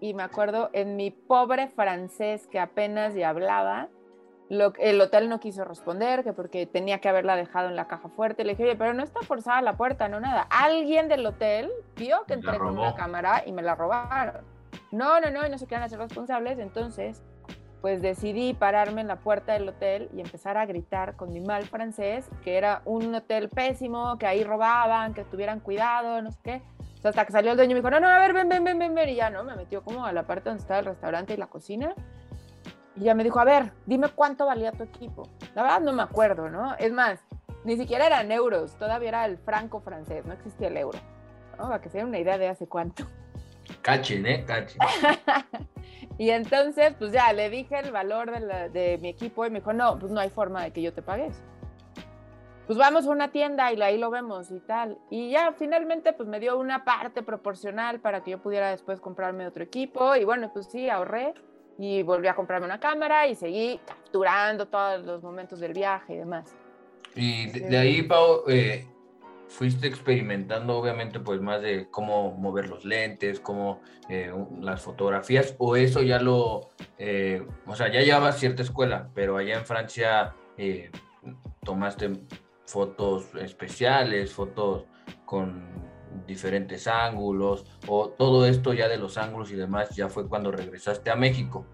y me acuerdo en mi pobre francés que apenas ya hablaba, lo, el hotel no quiso responder, que porque tenía que haberla dejado en la caja fuerte. Le dije, oye, pero no está forzada la puerta, no nada. Alguien del hotel vio que entré con una cámara y me la robaron. No, no, no, y no se querían hacer responsables. Entonces, pues decidí pararme en la puerta del hotel y empezar a gritar con mi mal francés, que era un hotel pésimo, que ahí robaban, que tuvieran cuidado, no sé qué. O sea, hasta que salió el dueño y me dijo, no, no, a ver, ven, ven, ven, ven, ven. Y ya, ¿no? Me metió como a la parte donde estaba el restaurante y la cocina. Y ya me dijo, a ver, dime cuánto valía tu equipo. La verdad no me acuerdo, ¿no? Es más, ni siquiera eran euros, todavía era el franco francés, no existía el euro. ¿no? Para que se den una idea de hace cuánto. Cachen, ¿eh? Cachen. [laughs] y entonces, pues ya, le dije el valor de, la- de mi equipo y me dijo, no, pues no hay forma de que yo te pagues. Pues vamos a una tienda y ahí lo vemos y tal. Y ya finalmente pues me dio una parte proporcional para que yo pudiera después comprarme otro equipo. Y bueno, pues sí, ahorré y volví a comprarme una cámara y seguí capturando todos los momentos del viaje y demás. Y de, de ahí, Pau, eh, fuiste experimentando obviamente pues más de cómo mover los lentes, cómo eh, las fotografías, o eso ya lo, eh, o sea, ya llevabas cierta escuela, pero allá en Francia eh, tomaste fotos especiales, fotos con diferentes ángulos, o todo esto ya de los ángulos y demás, ya fue cuando regresaste a México.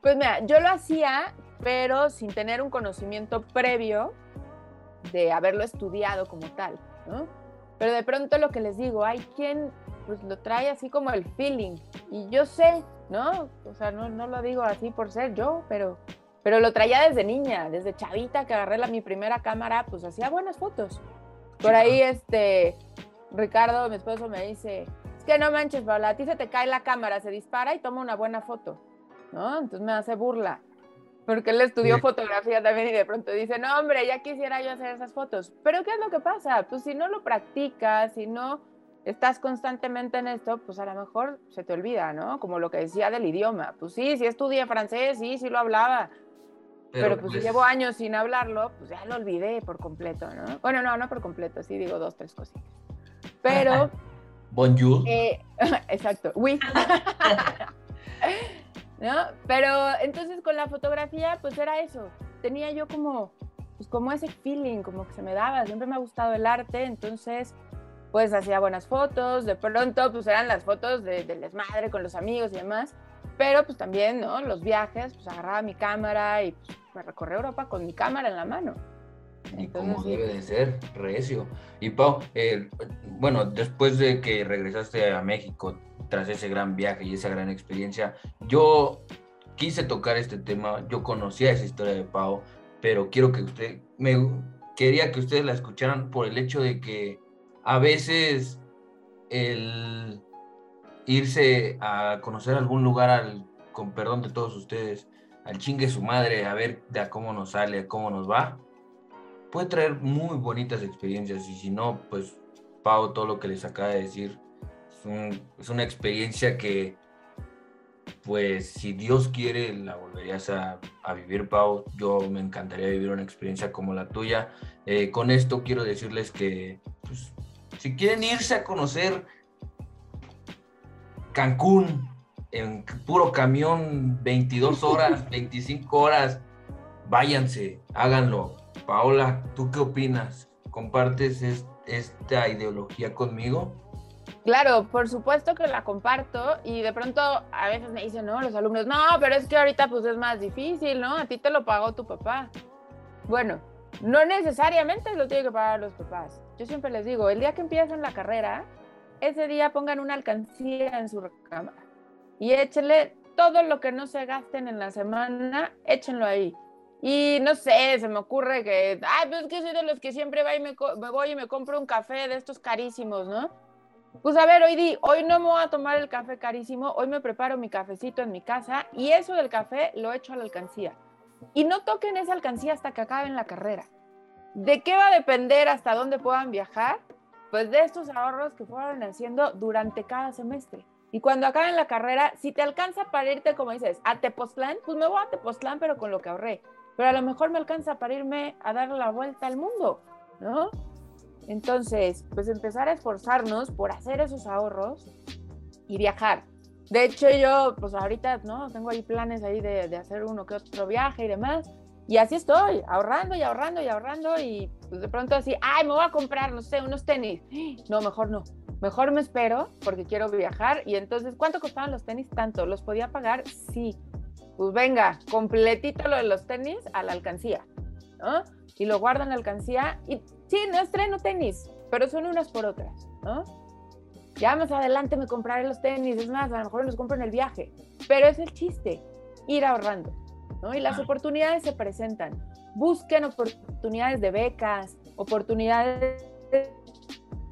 Pues mira, yo lo hacía, pero sin tener un conocimiento previo de haberlo estudiado como tal, ¿no? Pero de pronto lo que les digo, hay quien pues lo trae así como el feeling, y yo sé, ¿no? O sea, no, no lo digo así por ser yo, pero, pero lo traía desde niña, desde chavita que agarré la, mi primera cámara, pues hacía buenas fotos. Por ahí, este, Ricardo, mi esposo, me dice, es que no manches, Paula, a ti se te cae la cámara, se dispara y toma una buena foto, ¿no? Entonces me hace burla. Porque él estudió Sí. fotografía también y de pronto dice, no, hombre, ya quisiera yo hacer esas fotos. Pero ¿qué es lo que pasa? Pues si no lo practicas, si no estás constantemente en esto, pues a lo mejor se te olvida, ¿no? Como lo que decía del idioma. Pues sí, sí estudié francés, sí, sí lo hablaba. Pero, pues, si llevo años sin hablarlo, pues ya lo olvidé por completo, ¿no? Bueno, no, no por completo, sí digo dos, tres cositas. Pero, [laughs] Bonjour. eh, [laughs] exacto, oui. [laughs] ¿No? Pero entonces con la fotografía, pues era eso. Tenía yo como, pues como ese feeling, como que se me daba. Siempre me ha gustado el arte, entonces, pues hacía buenas fotos. De pronto, pues eran las fotos de, del desmadre con los amigos y demás. Pero pues también, ¿no? Los viajes, pues agarraba mi cámara y pues, me recorrí Europa con mi cámara en la mano. Y como sí. debe de ser, recio. Y Pau, eh, bueno, después de que regresaste a México tras ese gran viaje y esa gran experiencia, yo quise tocar este tema, yo conocía esa historia de Pau, pero quiero que usted, me quería que ustedes la escucharan por el hecho de que a veces el irse a conocer algún lugar al, con perdón de todos ustedes, al chingue su madre, a ver de a cómo nos sale, a cómo nos va, puede traer muy bonitas experiencias y si no, pues Pau, todo lo que les acaba de decir, es, un- es una experiencia que, pues si Dios quiere, la volverías a, a vivir, Pau. Yo me encantaría vivir una experiencia como la tuya. Eh, con esto quiero decirles que, pues, si quieren irse a conocer Cancún en puro camión, 22 horas, [laughs] 25 horas, váyanse, háganlo. Paola, ¿tú qué opinas? ¿Compartes es- esta ideología conmigo? Claro, por supuesto que la comparto y de pronto a veces me dicen, no, los alumnos, no, pero es que ahorita pues es más difícil, ¿no? A ti te lo pagó tu papá. Bueno, no necesariamente lo tiene que pagar los papás. Yo siempre les digo, el día que empiecen la carrera, ese día pongan una alcancía en su recámara y échenle todo lo que no se gasten en la semana, échenlo ahí. Y no sé, se me ocurre que, ay, pues es que soy de los que siempre va y me, me voy y me compro un café de estos carísimos, ¿no? Pues a ver, hoy di, hoy no me voy a tomar el café carísimo, hoy me preparo mi cafecito en mi casa y eso del café lo echo a la alcancía. Y no toquen esa alcancía hasta que acaben la carrera. ¿De qué va a depender hasta dónde puedan viajar? Pues de estos ahorros que fueron haciendo durante cada semestre. Y cuando acaben la carrera, si te alcanza para irte, como dices, a Tepoztlán, pues me voy a Tepoztlán, pero con lo que ahorré. Pero a lo mejor me alcanza para irme a dar la vuelta al mundo, ¿no? Entonces, pues empezar a esforzarnos por hacer esos ahorros y viajar. De hecho, yo, pues ahorita, ¿no? Tengo ahí planes ahí de, hacer uno que otro viaje y demás. Y así estoy, ahorrando y ahorrando y ahorrando y pues de pronto así, ay, me voy a comprar, no sé, unos tenis. No, mejor no. Mejor me espero porque quiero viajar. Y entonces, ¿cuánto costaban los tenis? Tanto. ¿Los podía pagar? Sí. Pues venga, completito lo de los tenis a la alcancía, ¿no? Y lo guardo en la alcancía y sí, no estreno tenis, pero son unas por otras, ¿no? Ya más adelante me compraré los tenis, es más, a lo mejor los compro en el viaje, pero es el chiste, ir ahorrando, ¿no? Y las oportunidades se presentan. Busquen oportunidades de becas, oportunidades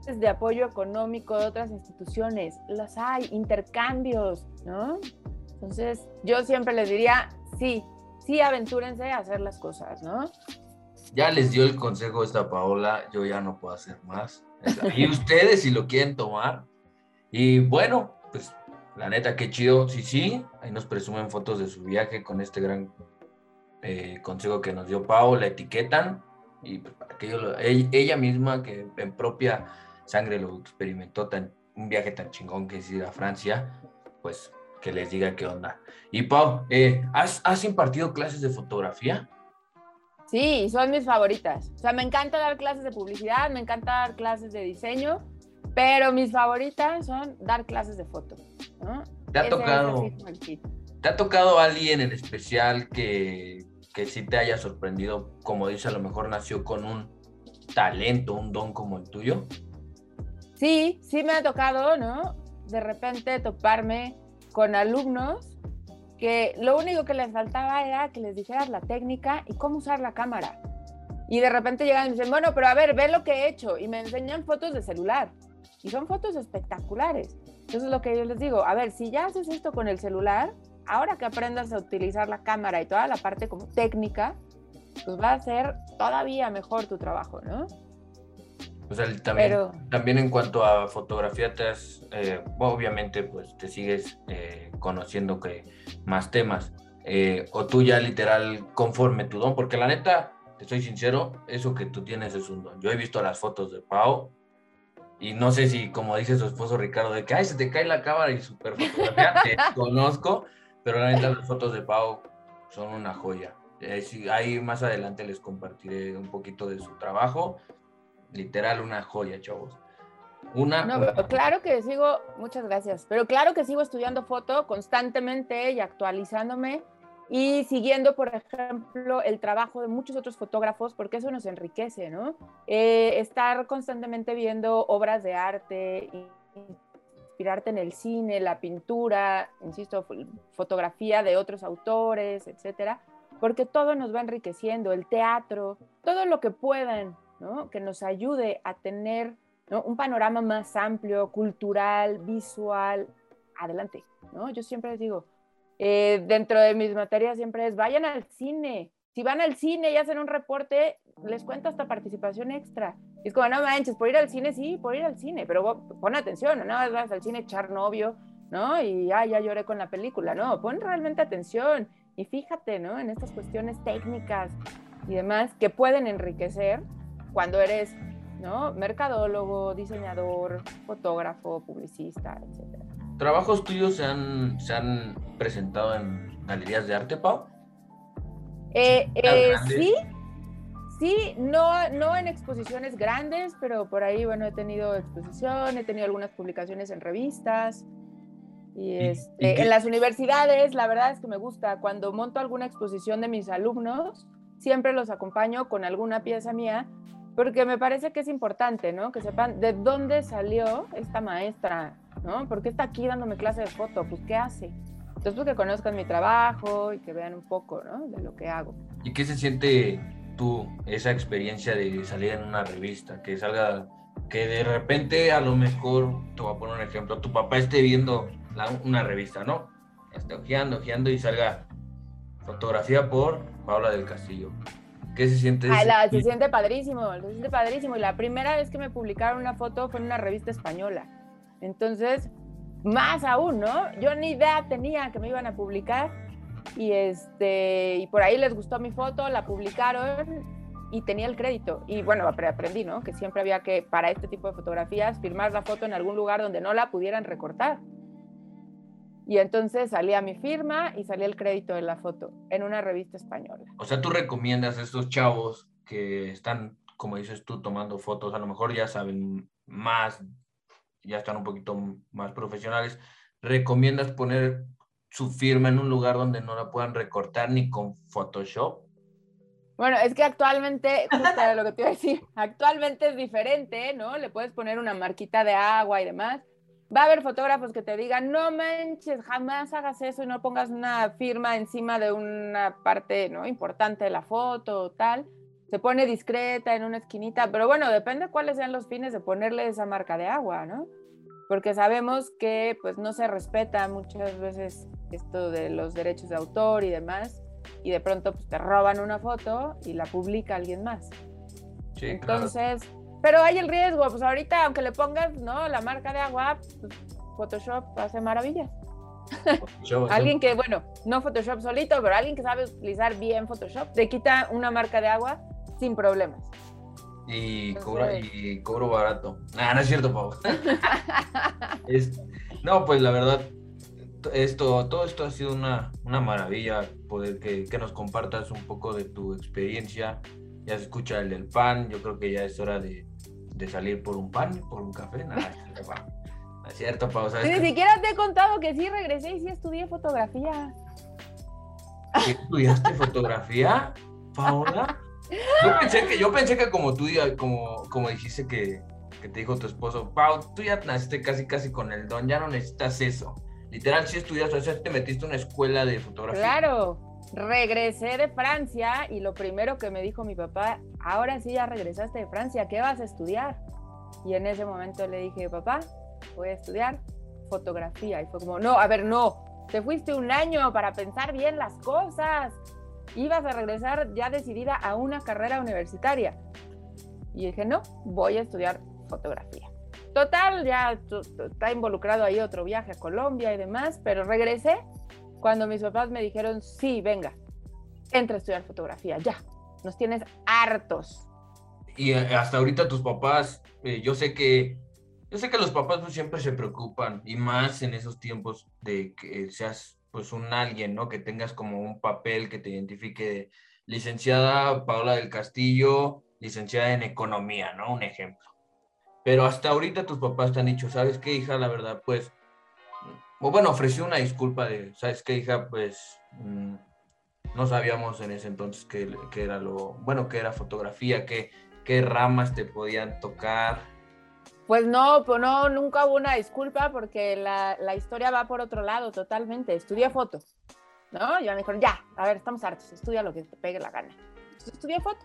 de apoyo económico de otras instituciones, las hay, intercambios, ¿no? Entonces, yo siempre les diría, sí, sí, aventúrense a hacer las cosas, ¿no? Ya les dio el consejo esta Paola, yo ya no puedo hacer más. Y [laughs] ustedes si lo quieren tomar. Y bueno, pues la neta, qué chido. Sí, sí, ahí nos presumen fotos de su viaje con este gran eh, consejo que nos dio Pau, la etiquetan Y pues, para que yo lo- ella, ella misma, que en propia sangre lo experimentó, tan, un viaje tan chingón que es ir a Francia, pues que les diga qué onda. Y Pau, eh, ¿has, ¿has impartido clases de fotografía? Sí, son mis favoritas. O sea, me encanta dar clases de publicidad, me encanta dar clases de diseño, pero mis favoritas son dar clases de foto. ¿no? ¿Te ha tocado. ¿te ha tocado alguien en especial que, que sí te haya sorprendido? Como dice, a lo mejor nació con un talento, un don como el tuyo. Sí, sí me ha tocado, ¿no? De repente toparme con alumnos que lo único que les faltaba era que les dijeras la técnica y cómo usar la cámara. Y de repente llegan y dicen, bueno, pero a ver, ve lo que he hecho. Y me enseñan fotos de celular. Y son fotos espectaculares. Entonces lo que yo les digo, a ver, si ya haces esto con el celular, ahora que aprendas a utilizar la cámara y toda la parte como técnica, pues va a ser todavía mejor tu trabajo, ¿no? O sea, también, Pero- también en cuanto a fotografía, te has, eh, obviamente, pues te sigues eh, conociendo que más temas. Eh, o tú ya literal conforme tu don, porque la neta, te soy sincero, eso que tú tienes es un don. Yo he visto las fotos de Pau y no sé si, como dice su esposo Ricardo, de que ay, se te cae la cámara y super fotografía, te [laughs] conozco, pero la neta, las fotos de Pau son una joya. Eh, sí, ahí más adelante les compartiré un poquito de su trabajo literal una joya, chavos. Una. No, claro que sigo, muchas gracias, pero claro que sigo estudiando foto constantemente y actualizándome y siguiendo, por ejemplo, el trabajo de muchos otros fotógrafos, porque eso nos enriquece, ¿no? Eh, estar constantemente viendo obras de arte, inspirarte en el cine, la pintura, insisto, fo- fotografía de otros autores, etcétera, porque todo nos va enriqueciendo, el teatro, todo lo que puedan, ¿no? Que nos ayude a tener ¿no? un panorama más amplio, cultural, visual, adelante, ¿no? Yo siempre les digo, eh, dentro de mis materias siempre es, vayan al cine. Si van al cine y hacen un reporte, les cuento hasta participación extra. Y es como, no manches, por ir al cine, sí, por ir al cine, pero pon atención, no vas al cine echar novio, ¿no? Y ah, ya lloré con la película, no, pon realmente atención y fíjate, ¿no? En estas cuestiones técnicas y demás que pueden enriquecer cuando eres, ¿no? Mercadólogo, diseñador, fotógrafo, publicista, etcétera. ¿Trabajos tuyos se han, se han presentado en galerías de arte, Pau? Eh, ¿Las eh, sí, sí, no, no en exposiciones grandes, pero por ahí, bueno, he tenido exposición, he tenido algunas publicaciones en revistas. Y, este, y en las universidades, la verdad es que me gusta, cuando monto alguna exposición de mis alumnos, siempre los acompaño con alguna pieza mía, porque me parece que es importante, ¿no? Que sepan de dónde salió esta maestra, ¿no? ¿Por qué está aquí dándome clase de foto? Pues, ¿qué hace? Entonces, pues que conozcan mi trabajo y que vean un poco, ¿no? De lo que hago. ¿Y qué se siente tú, esa experiencia de salir en una revista? Que salga, que de repente a lo mejor, te voy a poner un ejemplo, tu papá esté viendo la- una revista, ¿no? Esté ojeando, ojeando y salga fotografía por Paula del Castillo. ¿Qué se siente? La- se siente padrísimo, se siente padrísimo. Y la primera vez que me publicaron una foto fue en una revista española. Entonces, más aún, ¿no? Yo ni idea tenía que me iban a publicar. Y, este, y por ahí les gustó mi foto, la publicaron y tenía el crédito. Y bueno, apre- aprendí, ¿no? Que siempre había que, para este tipo de fotografías, firmar la foto en algún lugar donde no la pudieran recortar. Y entonces salía mi firma y salía el crédito de la foto en una revista española. O sea, tú recomiendas a estos chavos que están, como dices tú, tomando fotos, a lo mejor ya saben más, ya están un poquito más profesionales, recomiendas poner su firma en un lugar donde no la puedan recortar ni con Photoshop. Bueno, es que actualmente, justo era lo que te iba a decir, [laughs] actualmente es diferente, ¿no? Le puedes poner una marquita de agua y demás. Va a haber fotógrafos que te digan, no manches, jamás hagas eso y no pongas una firma encima de una parte, ¿no? Importante de la foto o tal. Se pone discreta en una esquinita, pero bueno, depende cuáles sean los fines de ponerle esa marca de agua, ¿no? Porque sabemos que pues no se respeta muchas veces esto de los derechos de autor y demás y de pronto pues, te roban una foto y la publica alguien más. Sí, claro. Pero hay el riesgo, pues ahorita aunque le pongas, ¿no? La marca de agua, Photoshop hace maravillas. Photoshop, Alguien que, bueno, no Photoshop solito, pero alguien que sabe utilizar bien Photoshop, te quita una marca de agua sin problemas. Y, cobra, y cobro barato. Ah, no es cierto, Pau. [laughs] Es- no, pues la verdad, esto, todo esto ha sido una, una maravilla poder que, que nos compartas un poco de tu experiencia. Ya se escucha el del pan, yo creo que ya es hora de, de salir por un pan, por un café. Nada, es cierto, Pau. No es cierto, Pau. ¿sabes Ni siquiera te he contado que sí regresé y sí estudié fotografía. ¿Qué ¿Estudiaste fotografía, Paola? Yo pensé que, yo pensé que como tú, como, como dijiste que, que te dijo tu esposo, Pau, tú ya naciste casi casi con el don, ya no necesitas eso. Literal, sí estudiaste, o sea, te metiste a una escuela de fotografía. Claro, regresé de Francia y lo primero que me dijo mi papá, ahora sí ya regresaste de Francia, ¿qué vas a estudiar? Y en ese momento le dije, papá, voy a estudiar fotografía. Y fue como, no, a ver, no, te fuiste un año para pensar bien las cosas. Ibas a regresar ya decidida a una carrera universitaria. Y dije, no, voy a estudiar fotografía. Total, ya está involucrado ahí otro viaje a Colombia y demás, pero regresé cuando mis papás me dijeron, sí, venga, entra a estudiar fotografía, ya, nos tienes hartos. Y eh, hasta ahorita tus papás, eh, yo sé que, yo sé que los papás pues, siempre se preocupan, y más en esos tiempos de que seas pues un alguien, ¿no? Que tengas como un papel que te identifique, licenciada Paola del Castillo, licenciada en economía, ¿no? Un ejemplo. Pero hasta ahorita tus papás te han dicho, ¿sabes qué, hija? La verdad, pues, bueno, ofreció una disculpa de, ¿sabes qué, hija? Pues, mm, no sabíamos en ese entonces qué qué era lo, bueno, qué era fotografía, qué, qué ramas te podían tocar. Pues no, pues no, nunca hubo una disculpa porque la, la historia va por otro lado totalmente. Estudié foto, ¿no? Ya me dijeron, ya, a ver, estamos hartos, estudia lo que te pegue la gana. Entonces estudié foto.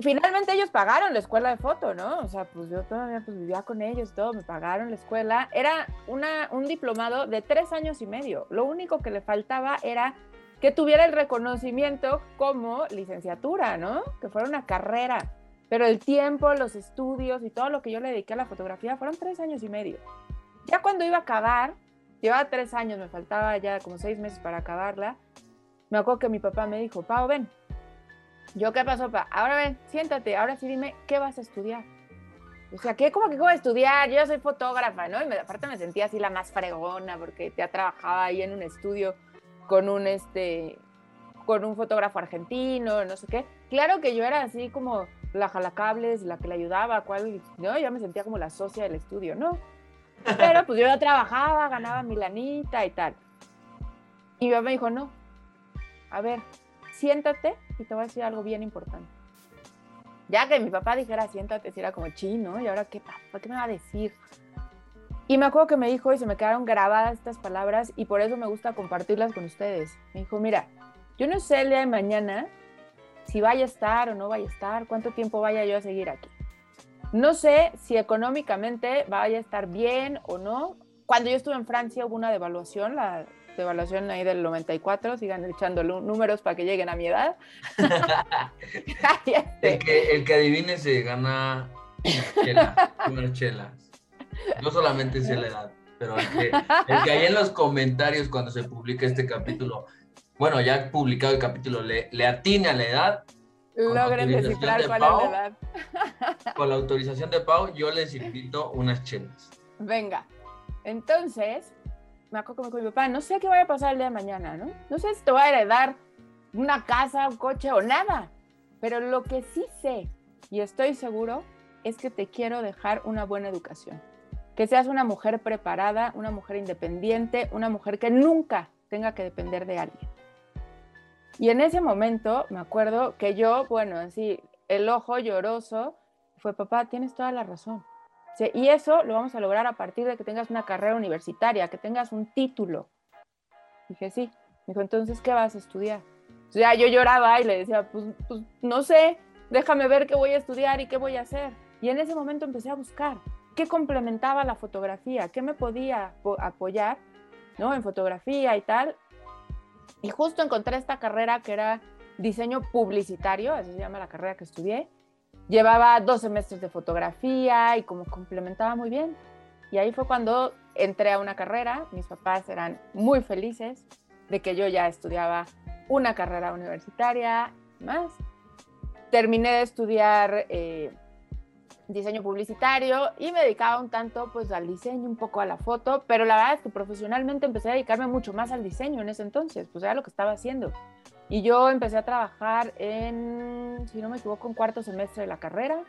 Finalmente ellos pagaron la escuela de foto, ¿no? O sea, pues yo todavía pues, vivía con ellos y todo, me pagaron la escuela. Era una, un diplomado de tres años y medio. Lo único que le faltaba era que tuviera el reconocimiento como licenciatura, ¿no? Que fuera una carrera. Pero el tiempo, los estudios y todo lo que yo le dediqué a la fotografía fueron tres años y medio. Ya cuando iba a acabar, llevaba tres años, me faltaba ya como seis meses para acabarla, me acuerdo que mi papá me dijo, Pau, ven. Yo, ¿qué pasó, pa? Ahora ven, siéntate, ahora sí dime, ¿qué vas a estudiar? O sea, ¿qué? ¿Cómo que voy a estudiar? Yo soy fotógrafa, ¿no? Y me- aparte me sentía así la más fregona porque ya trabajaba ahí en un estudio con un, este, con un fotógrafo argentino, no sé qué. Claro que yo era así como la jalacables, la que le ayudaba, cuál, ¿no? Ya me sentía como la socia del estudio, ¿no? Pero pues yo ya trabajaba, ganaba mi lanita y tal. Y mi papá me dijo, no, a ver, siéntate y te voy a decir algo bien importante. Ya que mi papá dijera, siéntate, si era como chino, ¿y ahora qué, papá? ¿Qué me va a decir? Y me acuerdo que me dijo y se me quedaron grabadas estas palabras y por eso me gusta compartirlas con ustedes. Me dijo, mira, yo no sé el día de mañana si vaya a estar o no vaya a estar, cuánto tiempo vaya yo a seguir aquí. No sé si económicamente vaya a estar bien o no. Cuando yo estuve en Francia hubo una devaluación, la devaluación ahí del 94, sigan echando números para que lleguen a mi edad. [laughs] Este, El que, el que adivine se gana chela, unas chelas. Yo solamente sé la edad, pero el que, el que ahí en los comentarios cuando se publica este capítulo, bueno, ya publicado el capítulo, le, le atine a la edad, logren descifrar de cuál Pau. es la edad. con la autorización de Pau, yo les invito unas chelas. Venga. Entonces, me acuerdo dijo mi papá, no sé qué vaya a pasar el día de mañana, ¿no? No sé si te voy a heredar una casa, un coche o nada. Pero lo que sí sé y estoy seguro es que te quiero dejar una buena educación. Que seas una mujer preparada, una mujer independiente, una mujer que nunca tenga que depender de alguien. Y en ese momento me acuerdo que yo, bueno, así, el ojo lloroso, fue, papá, tienes toda la razón. Y eso lo vamos a lograr a partir de que tengas una carrera universitaria, que tengas un título. Dije, sí. Me dijo, entonces, ¿qué vas a estudiar? O sea, yo lloraba y le decía, pues, pues no sé, déjame ver qué voy a estudiar y qué voy a hacer. Y en ese momento empecé a buscar qué complementaba la fotografía, qué me podía apo- apoyar, ¿no? En fotografía y tal. Y justo encontré esta carrera que era diseño publicitario, así se llama la carrera que estudié. Llevaba dos semestres de fotografía y como complementaba muy bien. Y ahí fue cuando entré a una carrera. Mis papás eran muy felices de que yo ya estudiaba una carrera universitaria más. terminé de estudiar eh, diseño publicitario y me dedicaba un tanto pues al diseño, un poco a la foto, pero la verdad es que profesionalmente empecé a dedicarme mucho más al diseño en ese entonces, pues era lo que estaba haciendo. Y yo empecé a trabajar en, si no me equivoco, en cuarto semestre de la carrera.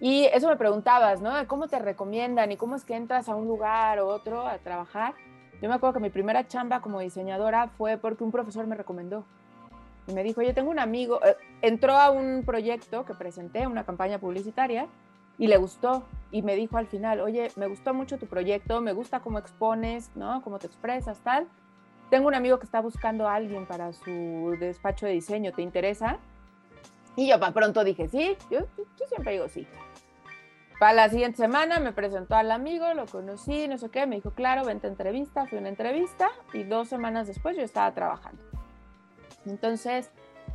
Y eso me preguntabas, ¿no? ¿Cómo te recomiendan y cómo es que entras a un lugar o otro a trabajar? Yo me acuerdo que mi primera chamba como diseñadora fue porque un profesor me recomendó. Y me dijo, yo tengo un amigo, eh, entró a un proyecto que presenté, una campaña publicitaria, y le gustó. Y me dijo al final, oye, me gustó mucho tu proyecto, me gusta cómo expones, ¿no? Cómo te expresas, tal. Tengo un amigo que está buscando a alguien para su despacho de diseño, ¿te interesa? Y yo para pronto dije, sí, yo, yo siempre digo sí. Para la siguiente semana me presentó al amigo, lo conocí, no sé qué, me dijo, claro, vente a entrevista, fui a una entrevista y dos semanas después yo estaba trabajando. Entonces,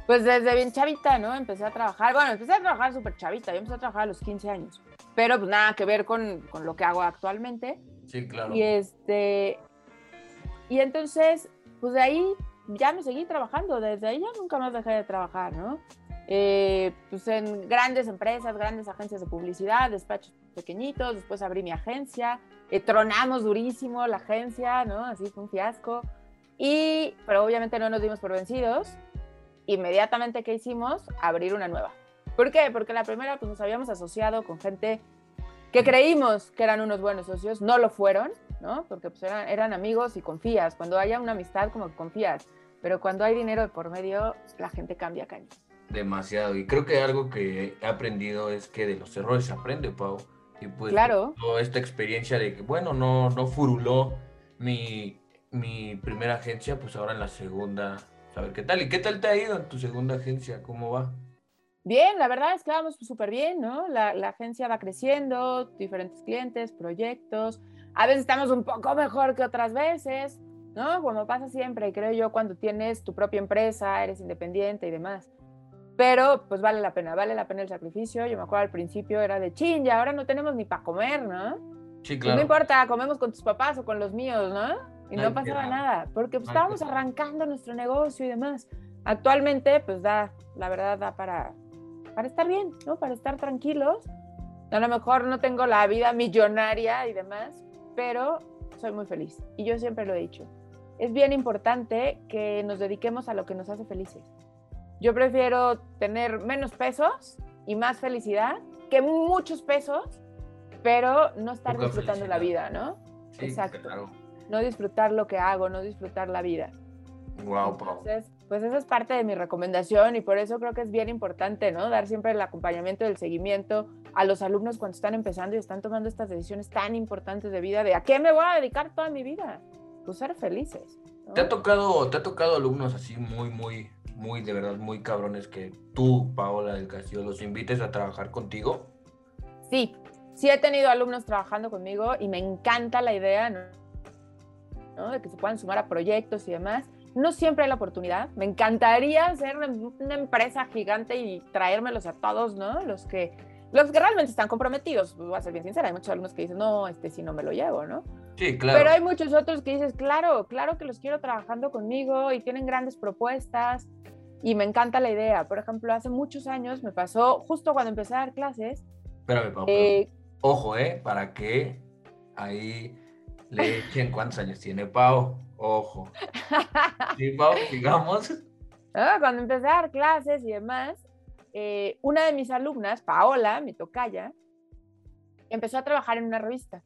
pues desde bien chavita, ¿no? Empecé a trabajar, bueno, empecé a trabajar súper chavita, yo empecé a trabajar a los 15 años, pero pues nada que ver con, con lo que hago actualmente. Sí, claro. Y este, y entonces, pues de ahí ya me seguí trabajando, desde ahí ya nunca más dejé de trabajar, ¿no? Eh, pues en grandes empresas, grandes agencias de publicidad, despachos pequeñitos, después abrí mi agencia, eh, tronamos durísimo la agencia, ¿no? Así fue un fiasco. Y, pero obviamente no nos dimos por vencidos. Inmediatamente, ¿qué hicimos? Abrir una nueva. ¿Por qué? Porque la primera, pues nos habíamos asociado con gente que creímos que eran unos buenos socios, no lo fueron, ¿no? Porque pues eran, eran amigos y confías. Cuando haya una amistad, como que confías. Pero cuando hay dinero de por medio, la gente cambia caña. Demasiado. Y creo que algo que he aprendido es que de los errores se aprende, Pau. Y pues Claro. toda esta experiencia de que, bueno, no, no furuló mi, mi primera agencia, pues ahora en la segunda, a ver qué tal. ¿Y qué tal te ha ido en tu segunda agencia? ¿Cómo va? Bien, la verdad es que vamos súper bien, ¿no? La, la agencia va creciendo, diferentes clientes, proyectos. A veces estamos un poco mejor que otras veces, ¿no? Como pasa siempre, creo yo, cuando tienes tu propia empresa, eres independiente y demás. Pero pues vale la pena, vale la pena el sacrificio. Yo me acuerdo al principio era de chin, ya ahora no tenemos ni para comer, ¿no? Sí, claro. no importa, comemos con tus papás o con los míos, ¿no? Y no pasaba nada, porque pues, estábamos arrancando nuestro negocio y demás. Actualmente, pues da, la verdad, da para, para estar bien, ¿no? Para estar tranquilos. A lo mejor no tengo la vida millonaria y demás, pero soy muy feliz. Y yo siempre lo he dicho. Es bien importante que nos dediquemos a lo que nos hace felices. Yo prefiero tener menos pesos y más felicidad que muchos pesos, pero no estar Poca disfrutando la felicidad. vida, ¿no? Sí, exacto. claro. No disfrutar lo que hago, no disfrutar la vida. Wow, Pau. Pues esa es parte de mi recomendación y por eso creo que es bien importante, ¿no? Dar siempre el acompañamiento, el seguimiento a los alumnos cuando están empezando y están tomando estas decisiones tan importantes de vida, de a qué me voy a dedicar toda mi vida. Pues ser felices. ¿no? ¿Te ha tocado, te ha tocado alumnos así muy, muy, muy, de verdad, muy cabrones que tú, Paola del Castillo, los invites a trabajar contigo? Sí, sí he tenido alumnos trabajando conmigo y me encanta la idea, ¿no? ¿no? De que se puedan sumar a proyectos y demás. No siempre hay la oportunidad. Me encantaría hacer una, empresa gigante y traérmelos a todos, ¿no? Los que, los que realmente están comprometidos. Voy a ser bien sincera, hay muchos alumnos que dicen, no, este sí no me lo llevo, ¿no? Sí, claro. Pero hay muchos otros que dices, claro, claro que los quiero trabajando conmigo y tienen grandes propuestas y me encanta la idea. Por ejemplo, hace muchos años me pasó, justo cuando empecé a dar clases, Espérame, Pau. eh, Ojo, ¿eh? Para que ahí le echen cuántos años tiene Pau. Ojo. Digamos. ¿no? cuando empecé a dar clases y demás, eh, una de mis alumnas, Paola, mi tocaya, empezó a trabajar en una revista.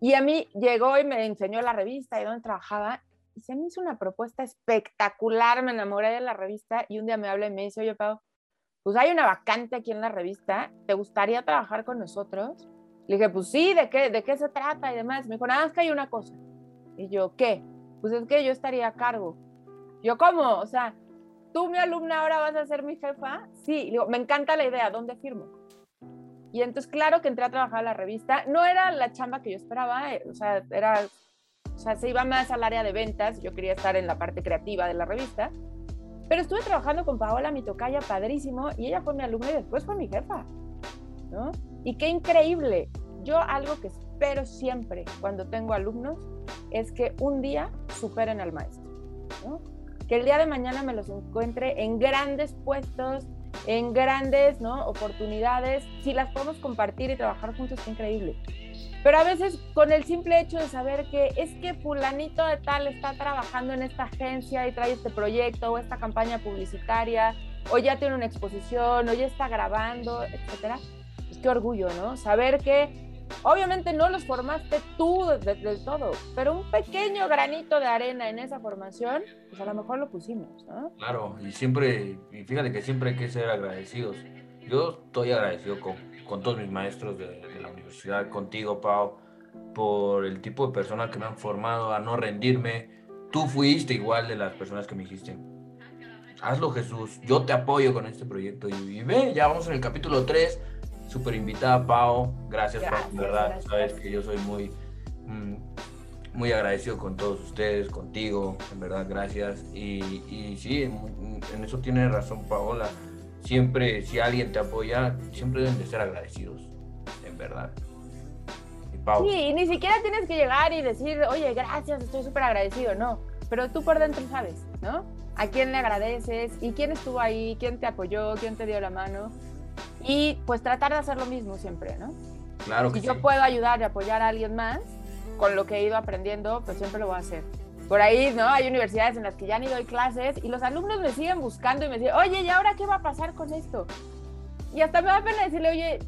Y a mí llegó y me enseñó la revista y dónde trabajaba. Y se me hizo una propuesta espectacular, me enamoré de la revista y un día me habla y me dice, oye, Pau, pues hay una vacante aquí en la revista, ¿te gustaría trabajar con nosotros? Le dije, pues sí, ¿de qué, de qué se trata y demás? Me dijo, nada más que hay una cosa. Y yo, ¿qué? Pues es que yo estaría a cargo. Yo, ¿cómo? O sea, tú, mi alumna, ahora vas a ser mi jefa. Sí, digo, me encanta la idea, ¿dónde firmo? Y entonces, claro que entré a trabajar a la revista. No era la chamba que yo esperaba, eh, o sea, era, o sea, se iba más al área de ventas. Yo quería estar en la parte creativa de la revista. Pero estuve trabajando con Paola, mi tocaya, padrísimo, y ella fue mi alumna y después fue mi jefa, ¿no? Y qué increíble. Yo algo que espero siempre cuando tengo alumnos es que un día superen al maestro, ¿no? Que el día de mañana me los encuentre en grandes puestos, en grandes ¿no? oportunidades, si las podemos compartir y trabajar juntos, qué increíble. Pero a veces con el simple hecho de saber que es que fulanito de tal está trabajando en esta agencia y trae este proyecto o esta campaña publicitaria, o ya tiene una exposición, o ya está grabando, etcétera, pues qué orgullo, ¿no? Saber que obviamente no los formaste tú del todo, pero un pequeño granito de arena en esa formación, pues a lo mejor lo pusimos, ¿no? Claro, y siempre, y fíjate que siempre hay que ser agradecidos. Yo estoy agradecido con, con todos mis maestros de, de, la universidad, contigo, Pau, por el tipo de personas que me han formado a no rendirme. Tú fuiste igual de las personas que me dijiste, hazlo Jesús, yo te apoyo con este proyecto. Y, y ve, ya vamos en el capítulo 3 súper invitada, Pau. Gracias, gracias Pau, verdad. Gracias. Sabes que yo soy muy, mm, muy agradecido con todos ustedes, contigo, en verdad, gracias. Y, y sí, en, en, eso tiene razón Paola. Siempre, si alguien te apoya, siempre deben de ser agradecidos, en verdad. Y Pau. Sí, y ni siquiera tienes que llegar y decir, oye, gracias, estoy súper agradecido, no. Pero tú por dentro sabes, ¿no? A quién le agradeces y quién estuvo ahí, quién te apoyó, quién te dio la mano y pues tratar de hacer lo mismo siempre, ¿no? Claro que si yo puedo ayudar y apoyar a alguien más con lo que he ido aprendiendo, pues siempre lo voy a hacer. Por ahí, ¿no? Hay universidades en las que ya ni doy clases y los alumnos me siguen buscando y me dicen, oye, ¿y ahora qué va a pasar con esto? Y hasta me da pena decirle, oye,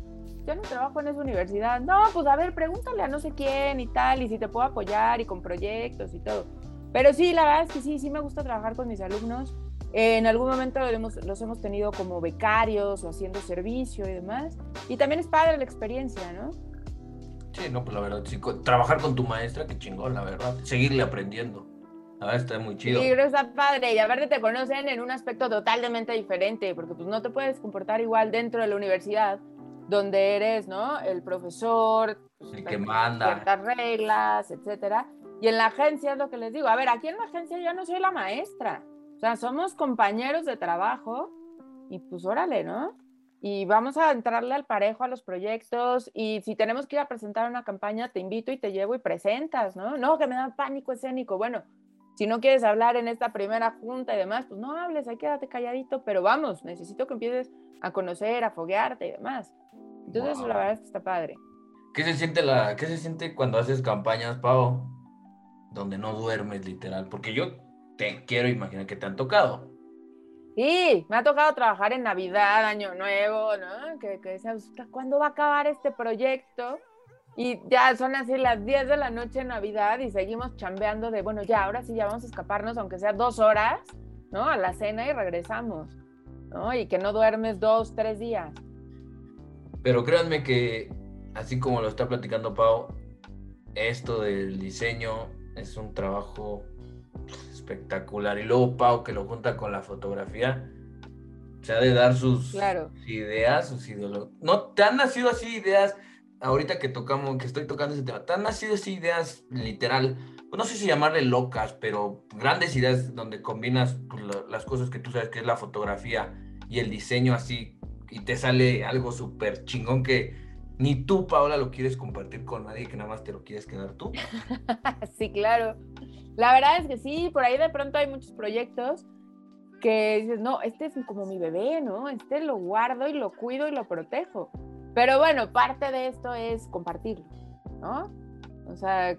yo no trabajo en esa universidad. No, pues a ver, pregúntale a no sé quién y tal, y si te puedo apoyar y con proyectos y todo. Pero sí, la verdad es que sí, sí me gusta trabajar con mis alumnos en algún momento los hemos, los hemos tenido como becarios o haciendo servicio y demás. Y también es padre la experiencia, ¿no? Sí, no, pues la verdad, sí, trabajar con tu maestra, qué chingón, la verdad. Seguirle aprendiendo. La verdad está muy chido. Sí, pero está padre. Y aparte te conocen en un aspecto totalmente diferente, porque pues no te puedes comportar igual dentro de la universidad, donde eres, ¿no? El profesor, pues, el que manda. Ciertas reglas, etcétera. Y en la agencia es lo que les digo. A ver, aquí en la agencia yo no soy la maestra. Sea, somos compañeros de trabajo y pues órale, ¿no? Y vamos a entrarle al parejo a los proyectos y si tenemos que ir a presentar una campaña, te invito y te llevo y presentas, ¿no? No, que me da pánico escénico. Bueno, si no quieres hablar en esta primera junta y demás, pues no hables, ahí quédate calladito, pero vamos, necesito que empieces a conocer, a foguearte y demás. Entonces, wow. la verdad es que está padre. ¿Qué se siente, la, ¿Qué se siente cuando haces campañas, Pau? Donde no duermes, literal. Porque yo te quiero imaginar que te han tocado. Sí, me ha tocado trabajar en Navidad, Año Nuevo, ¿no? Que, que decías, ¿cuándo va a acabar este proyecto? Y ya son así las 10 de la noche en Navidad y seguimos chambeando de, bueno, ya, ahora sí ya vamos a escaparnos, aunque sea dos horas, ¿no? A la cena y regresamos, ¿no? Y que no duermes dos, tres días. Pero créanme que, así como lo está platicando Pau, esto del diseño es un trabajo espectacular. Y luego Pau, que lo junta con la fotografía, se ha de dar sus claro. ideas, sus ideologías. No, te han nacido así ideas, ahorita que tocamos, que estoy tocando ese tema, te han nacido así ideas literal, pues no sé si llamarle locas, pero grandes ideas donde combinas pues, las cosas que tú sabes que es la fotografía y el diseño así, y te sale algo súper chingón que ni tú, Paola, lo quieres compartir con nadie, que nada más te lo quieres quedar tú. [laughs] sí, claro. La verdad es que sí, por ahí de pronto hay muchos proyectos que dices, no, este es como mi bebé, ¿no? Este lo guardo y lo cuido y lo protejo. Pero bueno, parte de esto es compartirlo, ¿no? O sea,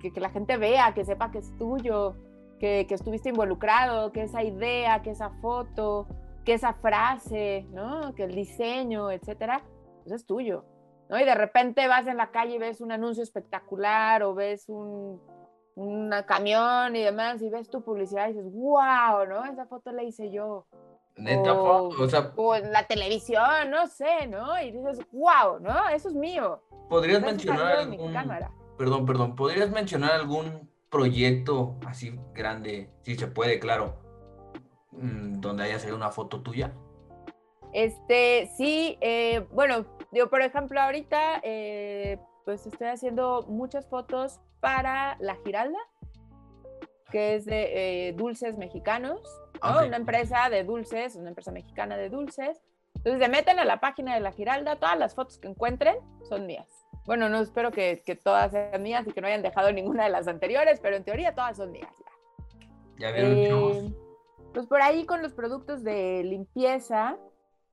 que, que la gente vea, que sepa que es tuyo, que, que, estuviste involucrado, que esa idea, que esa foto, que esa frase, ¿no? Que el diseño, etcétera, pues es tuyo, ¿no? Y de repente vas en la calle y ves un anuncio espectacular o ves un un camión y demás, y ves tu publicidad y dices, wow, ¿no? Esa foto la hice yo. Neta, o, o, sea, o en la televisión, no sé, ¿no? Y dices, wow, ¿no? Eso es mío. ¿Podrías mencionar algún... Perdón, perdón, ¿podrías mencionar algún proyecto así grande, si se puede, claro, mm, donde haya salido una foto tuya? Este, sí, eh, bueno, yo por ejemplo ahorita, eh, pues estoy haciendo muchas fotos para La Giralda, que es de eh, dulces mexicanos, ¿no? okay. una empresa de dulces, una empresa mexicana de dulces. Entonces se meten a la página de La Giralda, todas las fotos que encuentren son mías. Bueno, no espero que, que todas sean mías y que no hayan dejado ninguna de las anteriores, pero en teoría todas son mías. Ya, ya vieron, eh, Pues por ahí con los productos de limpieza,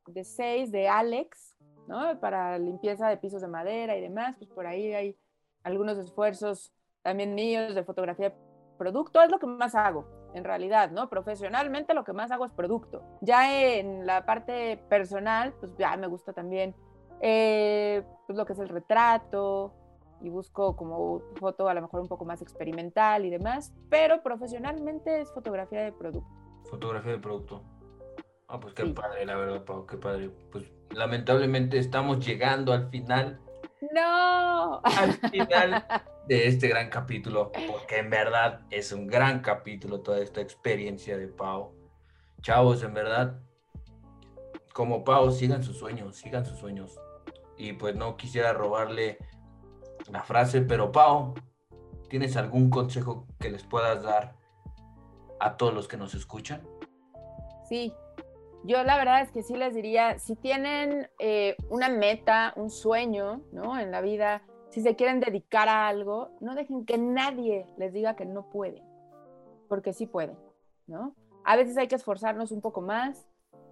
de 6 de Alex, ¿no? Para limpieza de pisos de madera y demás, pues por ahí hay algunos esfuerzos también míos de fotografía de producto, es lo que más hago, en realidad, ¿no? Profesionalmente lo que más hago es producto. Ya en la parte personal, pues ya me gusta también eh, pues lo que es el retrato y busco como foto a lo mejor un poco más experimental y demás, pero profesionalmente es fotografía de producto. Fotografía de producto. Ah, pues qué padre, la verdad, Pau, qué padre. Pues lamentablemente estamos llegando al final. No. Al final [laughs] de este gran capítulo, porque en verdad es un gran capítulo toda esta experiencia de Pau. Chavos, en verdad, como Pau, sigan sus sueños, sigan sus sueños. Y pues no quisiera robarle la frase, pero Pau, ¿tienes algún consejo que les puedas dar a todos los que nos escuchan? Sí, yo la verdad es que sí les diría, si tienen eh, una meta, un sueño, ¿no? En la vida, si se quieren dedicar a algo, no dejen que nadie les diga que no pueden, porque sí pueden, ¿no? A veces hay que esforzarnos un poco más,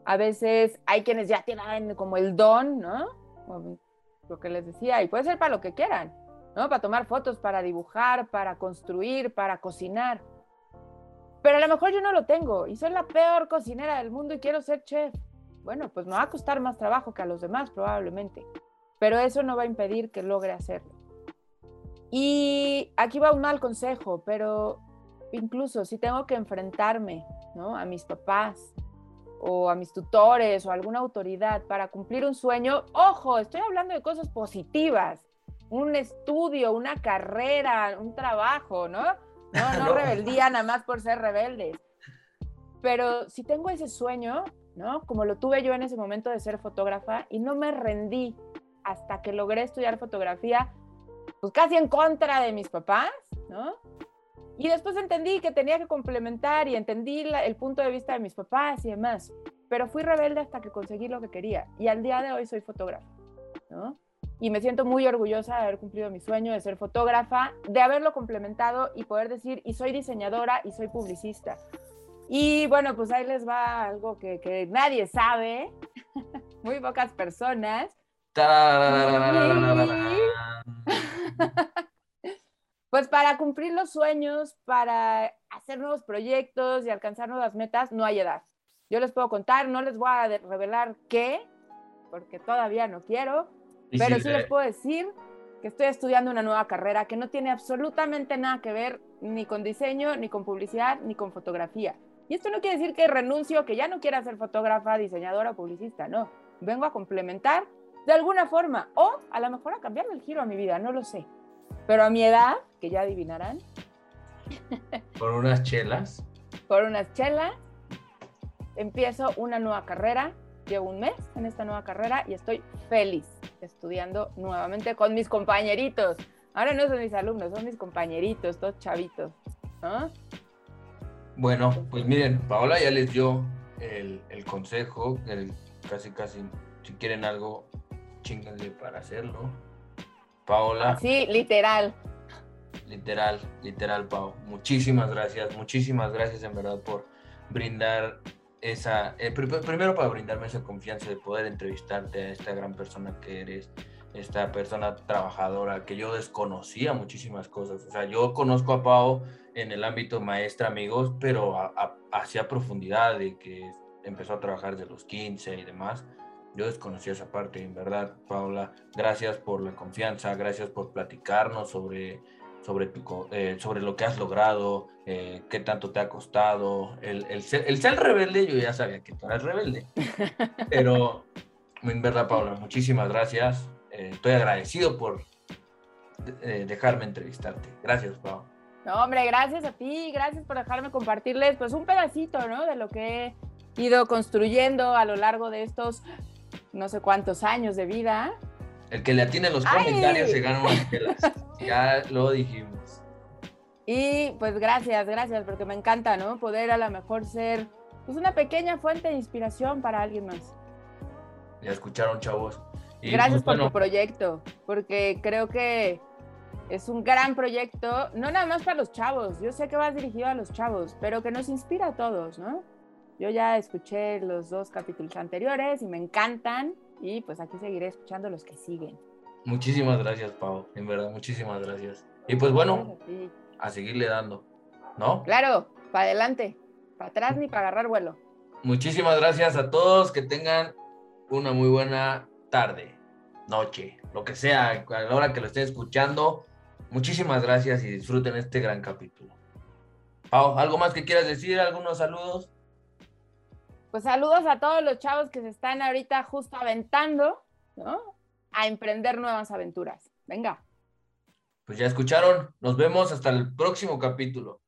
a veces hay quienes ya tienen como el don, ¿no? lo que les decía, y puede ser para lo que quieran, ¿no? Para tomar fotos, para dibujar, para construir, para cocinar. Pero a lo mejor yo no lo tengo y soy la peor cocinera del mundo y quiero ser chef. Bueno, pues me va a costar más trabajo que a los demás probablemente, pero eso no va a impedir que logre hacerlo. Y aquí va un mal consejo, pero incluso si tengo que enfrentarme ¿no? a mis papás o a mis tutores o a alguna autoridad para cumplir un sueño, ojo, estoy hablando de cosas positivas, un estudio, una carrera, un trabajo, ¿no? No, [laughs] no rebeldía nada más por ser rebeldes. Pero si tengo ese sueño, ¿no? Como lo tuve yo en ese momento de ser fotógrafa y no me rendí hasta que logré estudiar fotografía, pues casi en contra de mis papás, ¿no? Y después entendí que tenía que complementar y entendí el punto de vista de mis papás y demás. Pero fui rebelde hasta que conseguí lo que quería. Y al día de hoy soy fotógrafa, ¿no? Y me siento muy orgullosa de haber cumplido mi sueño de ser fotógrafa, de haberlo complementado y poder decir, y soy diseñadora y soy publicista. Y bueno, pues ahí les va algo que, que nadie sabe, [laughs] muy pocas personas. pues para cumplir los sueños, para hacer nuevos proyectos y alcanzar nuevas metas, no hay edad. Yo les puedo contar, no les voy a revelar qué, porque todavía no quiero, pero sí les puedo decir que estoy estudiando una nueva carrera que no tiene absolutamente nada que ver ni con diseño, ni con publicidad, ni con fotografía. Y esto no quiere decir que renuncio, que ya no quiera ser fotógrafa, diseñadora o publicista, no. Vengo a complementar de alguna forma o a lo mejor a cambiarle el giro a mi vida, no lo sé. Pero a mi edad, que ya adivinarán. Por unas chelas. Por unas chelas, empiezo una nueva carrera llevo un mes en esta nueva carrera y estoy feliz estudiando nuevamente con mis compañeritos. Ahora no son mis alumnos, son mis compañeritos, todos chavitos. Bueno, pues miren, Paola ya les dio el, consejo, casi casi, si quieren algo, chinganle para hacerlo. Paola. Sí, literal. Literal, literal, Pau. Muchísimas gracias, muchísimas gracias en verdad por brindar esa, eh, primero para brindarme esa confianza de poder entrevistarte a esta gran persona que eres, esta persona trabajadora que yo desconocía muchísimas cosas. O sea, yo conozco a Pau en el ámbito maestra, amigos, pero hacia profundidad de que empezó a trabajar desde los 15 y demás. Yo desconocía esa parte, en verdad, Paula. Gracias por la confianza, gracias por platicarnos sobre sobre, eh, sobre lo que has logrado, eh, qué tanto te ha costado. El, el, ser, el, ser, rebelde, yo ya sabía que tú eras rebelde. [laughs] Pero, en verdad, Paula, muchísimas gracias. Eh, estoy agradecido por dejarme entrevistarte. Gracias, Paula. No, hombre, gracias a ti, gracias por dejarme compartirles pues un pedacito, ¿no? De lo que he ido construyendo a lo largo de estos no sé cuántos años de vida. El que le atiene los comentarios se gana unas telas. [laughs] ya lo dijimos. Y pues gracias, gracias, porque me encanta, ¿no? Poder a lo mejor ser pues una pequeña fuente de inspiración para alguien más. Ya escucharon, chavos. gracias pues, por tu proyecto, porque creo que es un gran proyecto, no nada más para los chavos, yo sé que vas dirigido a los chavos, pero que nos inspira a todos, ¿no? Yo ya escuché los dos capítulos anteriores y me encantan y pues aquí seguiré escuchando los que siguen. Muchísimas gracias, Pau. En verdad, muchísimas gracias. Y pues bueno, a a seguirle dando, ¿no? Claro, para adelante, para atrás ni para agarrar vuelo. Muchísimas gracias a todos. Que tengan una muy buena tarde, noche, lo que sea, a la hora que lo estén escuchando. Muchísimas gracias y disfruten este gran capítulo. Pau, ¿algo más que quieras decir? ¿Algunos saludos? Pues saludos a todos los chavos que se están ahorita justo aventando, ¿no? A emprender nuevas aventuras. Venga. Pues ya escucharon. Nos vemos hasta el próximo capítulo.